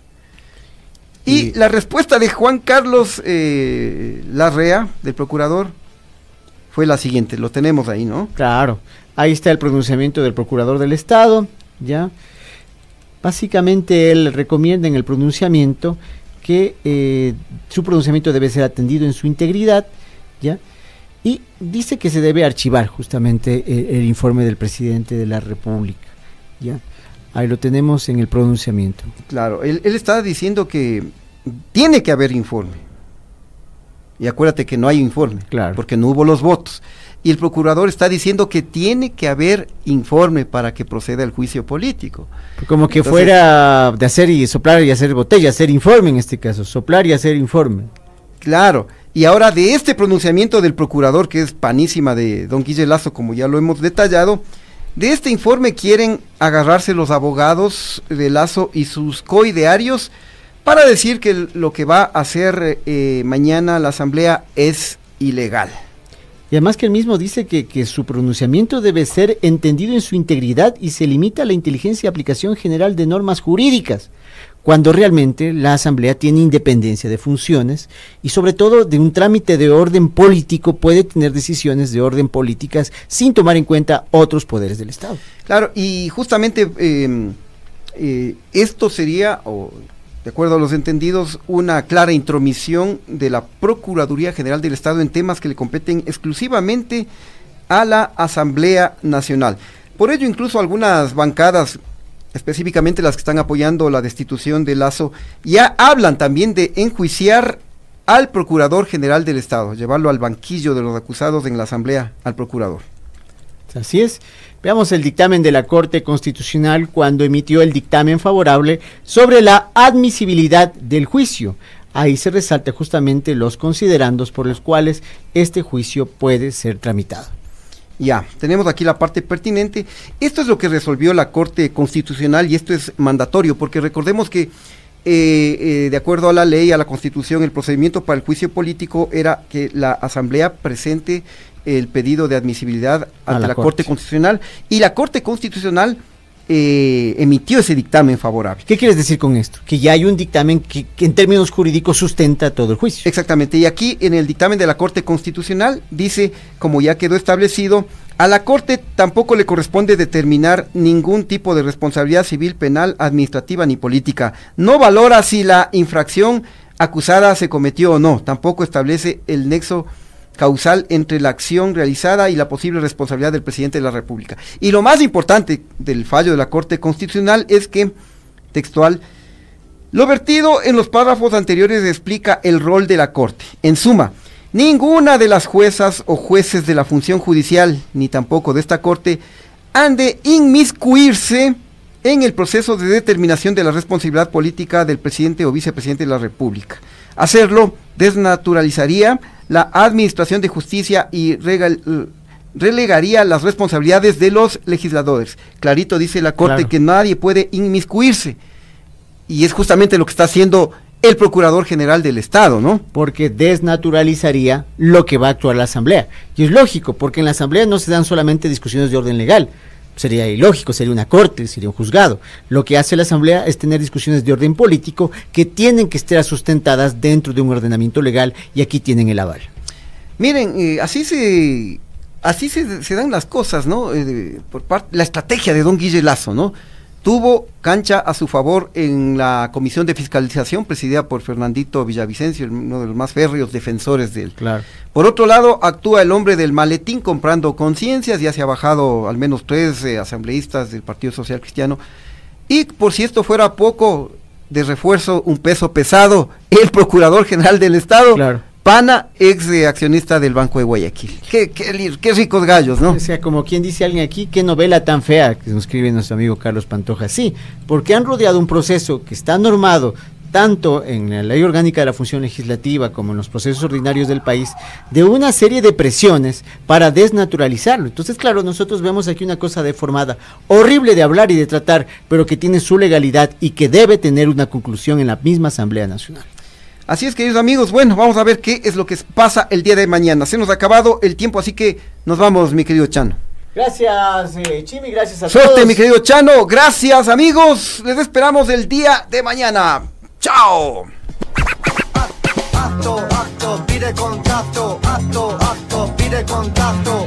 Speaker 2: Y, la respuesta de Juan Carlos eh, Larrea, del procurador, fue la siguiente. Lo tenemos ahí, ¿no?
Speaker 3: Claro. Ahí está el pronunciamiento del procurador del Estado, ¿ya? Básicamente él recomienda en el pronunciamiento que eh, su pronunciamiento debe ser atendido en su integridad, ¿ya? Y dice que se debe archivar justamente el, el informe del presidente de la República, ¿ya? Ahí lo tenemos en el pronunciamiento.
Speaker 2: Claro, él, él está diciendo que tiene que haber informe. Y acuérdate que no hay informe,
Speaker 3: claro.
Speaker 2: porque no hubo los votos. Y el procurador está diciendo que tiene que haber informe para que proceda el juicio político.
Speaker 3: Como que
Speaker 2: Entonces,
Speaker 3: fuera de hacer y soplar y hacer botella, hacer informe en este caso, soplar y hacer informe.
Speaker 2: Claro, y ahora de este pronunciamiento del procurador, que es panísima de don Guille Lazo, como ya lo hemos detallado, de este informe quieren agarrarse los abogados de Lazo y sus coidearios para decir que lo que va a hacer eh, mañana la Asamblea es ilegal.
Speaker 3: Y además que él mismo dice que, su pronunciamiento debe ser entendido en su integridad y se limita a la inteligencia y aplicación general de normas jurídicas, cuando realmente la Asamblea tiene independencia de funciones y sobre todo de un trámite de orden político puede tener decisiones de orden políticas sin tomar en cuenta otros poderes del Estado.
Speaker 2: Claro, y justamente eh, eh, esto sería, de acuerdo a los entendidos, una clara intromisión de la Procuraduría General del Estado en temas que le competen exclusivamente a la Asamblea Nacional. Por ello, incluso algunas bancadas, específicamente las que están apoyando la destitución de Lazo, ya hablan también de enjuiciar al Procurador General del Estado, llevarlo al banquillo de los acusados en la Asamblea, al Procurador.
Speaker 3: Así es. Veamos el dictamen de la Corte Constitucional cuando emitió el dictamen favorable sobre la admisibilidad del juicio. Ahí se resalta justamente los considerandos por los cuales este juicio puede ser tramitado.
Speaker 2: Ya, tenemos aquí la parte pertinente. Esto es lo que resolvió la Corte Constitucional y esto es mandatorio, porque recordemos que eh, eh, de acuerdo a la ley, a la Constitución, el procedimiento para el juicio político era que la Asamblea presente el pedido de admisibilidad ante la, la Corte. Constitucional y la Corte Constitucional eh, emitió ese dictamen favorable.
Speaker 3: ¿Qué quieres decir con esto? Que ya hay un dictamen que, que, en términos jurídicos sustenta todo el juicio.
Speaker 2: Exactamente, y aquí en el dictamen de la Corte Constitucional dice, como ya quedó establecido, a la Corte tampoco le corresponde determinar ningún tipo de responsabilidad civil, penal, administrativa ni política. No valora si la infracción acusada se cometió o no, tampoco establece el nexo causal entre la acción realizada y la posible responsabilidad del presidente de la República. Y lo más importante del fallo de la Corte Constitucional es que, textual, lo vertido en los párrafos anteriores explica el rol de la Corte. En suma, ninguna de las juezas o jueces de la función judicial, ni tampoco de esta Corte, han de inmiscuirse en el proceso de determinación de la responsabilidad política del presidente o vicepresidente de la República. Hacerlo desnaturalizaría la administración de justicia y regal, relegaría las responsabilidades de los legisladores. Clarito dice la Corte claro. que nadie puede inmiscuirse. Y es justamente lo que está haciendo el Procurador General del Estado, ¿no?
Speaker 3: Porque desnaturalizaría lo que va a actuar la Asamblea. Y es lógico, porque en la Asamblea no se dan solamente discusiones de orden legal, Sería ilógico, sería una corte, sería un juzgado. Lo que hace la Asamblea es tener discusiones de orden político que tienen que estar sustentadas dentro de un ordenamiento legal y aquí tienen el aval.
Speaker 2: Miren, eh, así se así se, dan las cosas, ¿no? Eh, por parte la estrategia de Don Guille Lazo, ¿no? Tuvo cancha a su favor en la comisión de fiscalización presidida por Fernandito Villavicencio, uno de los más férreos defensores de él.
Speaker 3: Claro.
Speaker 2: Por otro lado, actúa el hombre del maletín comprando conciencias, ya se ha bajado al menos tres eh, asambleístas del Partido Social Cristiano. Y por si esto fuera poco de refuerzo, un peso pesado, el Procurador General del Estado, Pana, ex accionista del Banco de Guayaquil. Qué, qué, qué ricos gallos, ¿no?
Speaker 3: O sea, como quien dice alguien aquí, qué novela tan fea que nos escribe nuestro amigo Carlos Pantoja. Sí, porque han rodeado un proceso que está normado tanto en la ley orgánica de la función legislativa como en los procesos ordinarios del país, de una serie de presiones para desnaturalizarlo. Entonces, claro, nosotros vemos aquí una cosa deformada, horrible de hablar y de tratar, pero que tiene su legalidad y que debe tener una conclusión en la misma Asamblea Nacional.
Speaker 2: Así es, queridos amigos, bueno, vamos a ver qué es lo que pasa el día de mañana. Se nos ha acabado el tiempo, así que nos vamos, mi querido Chano.
Speaker 3: Gracias, eh, Chimi, gracias a
Speaker 2: Suerte,
Speaker 3: todos.
Speaker 2: mi querido Chano. Gracias, amigos. Les esperamos el día de mañana. ¡Chao!
Speaker 21: acto, acto, pide contacto, acto, acto, pide contacto.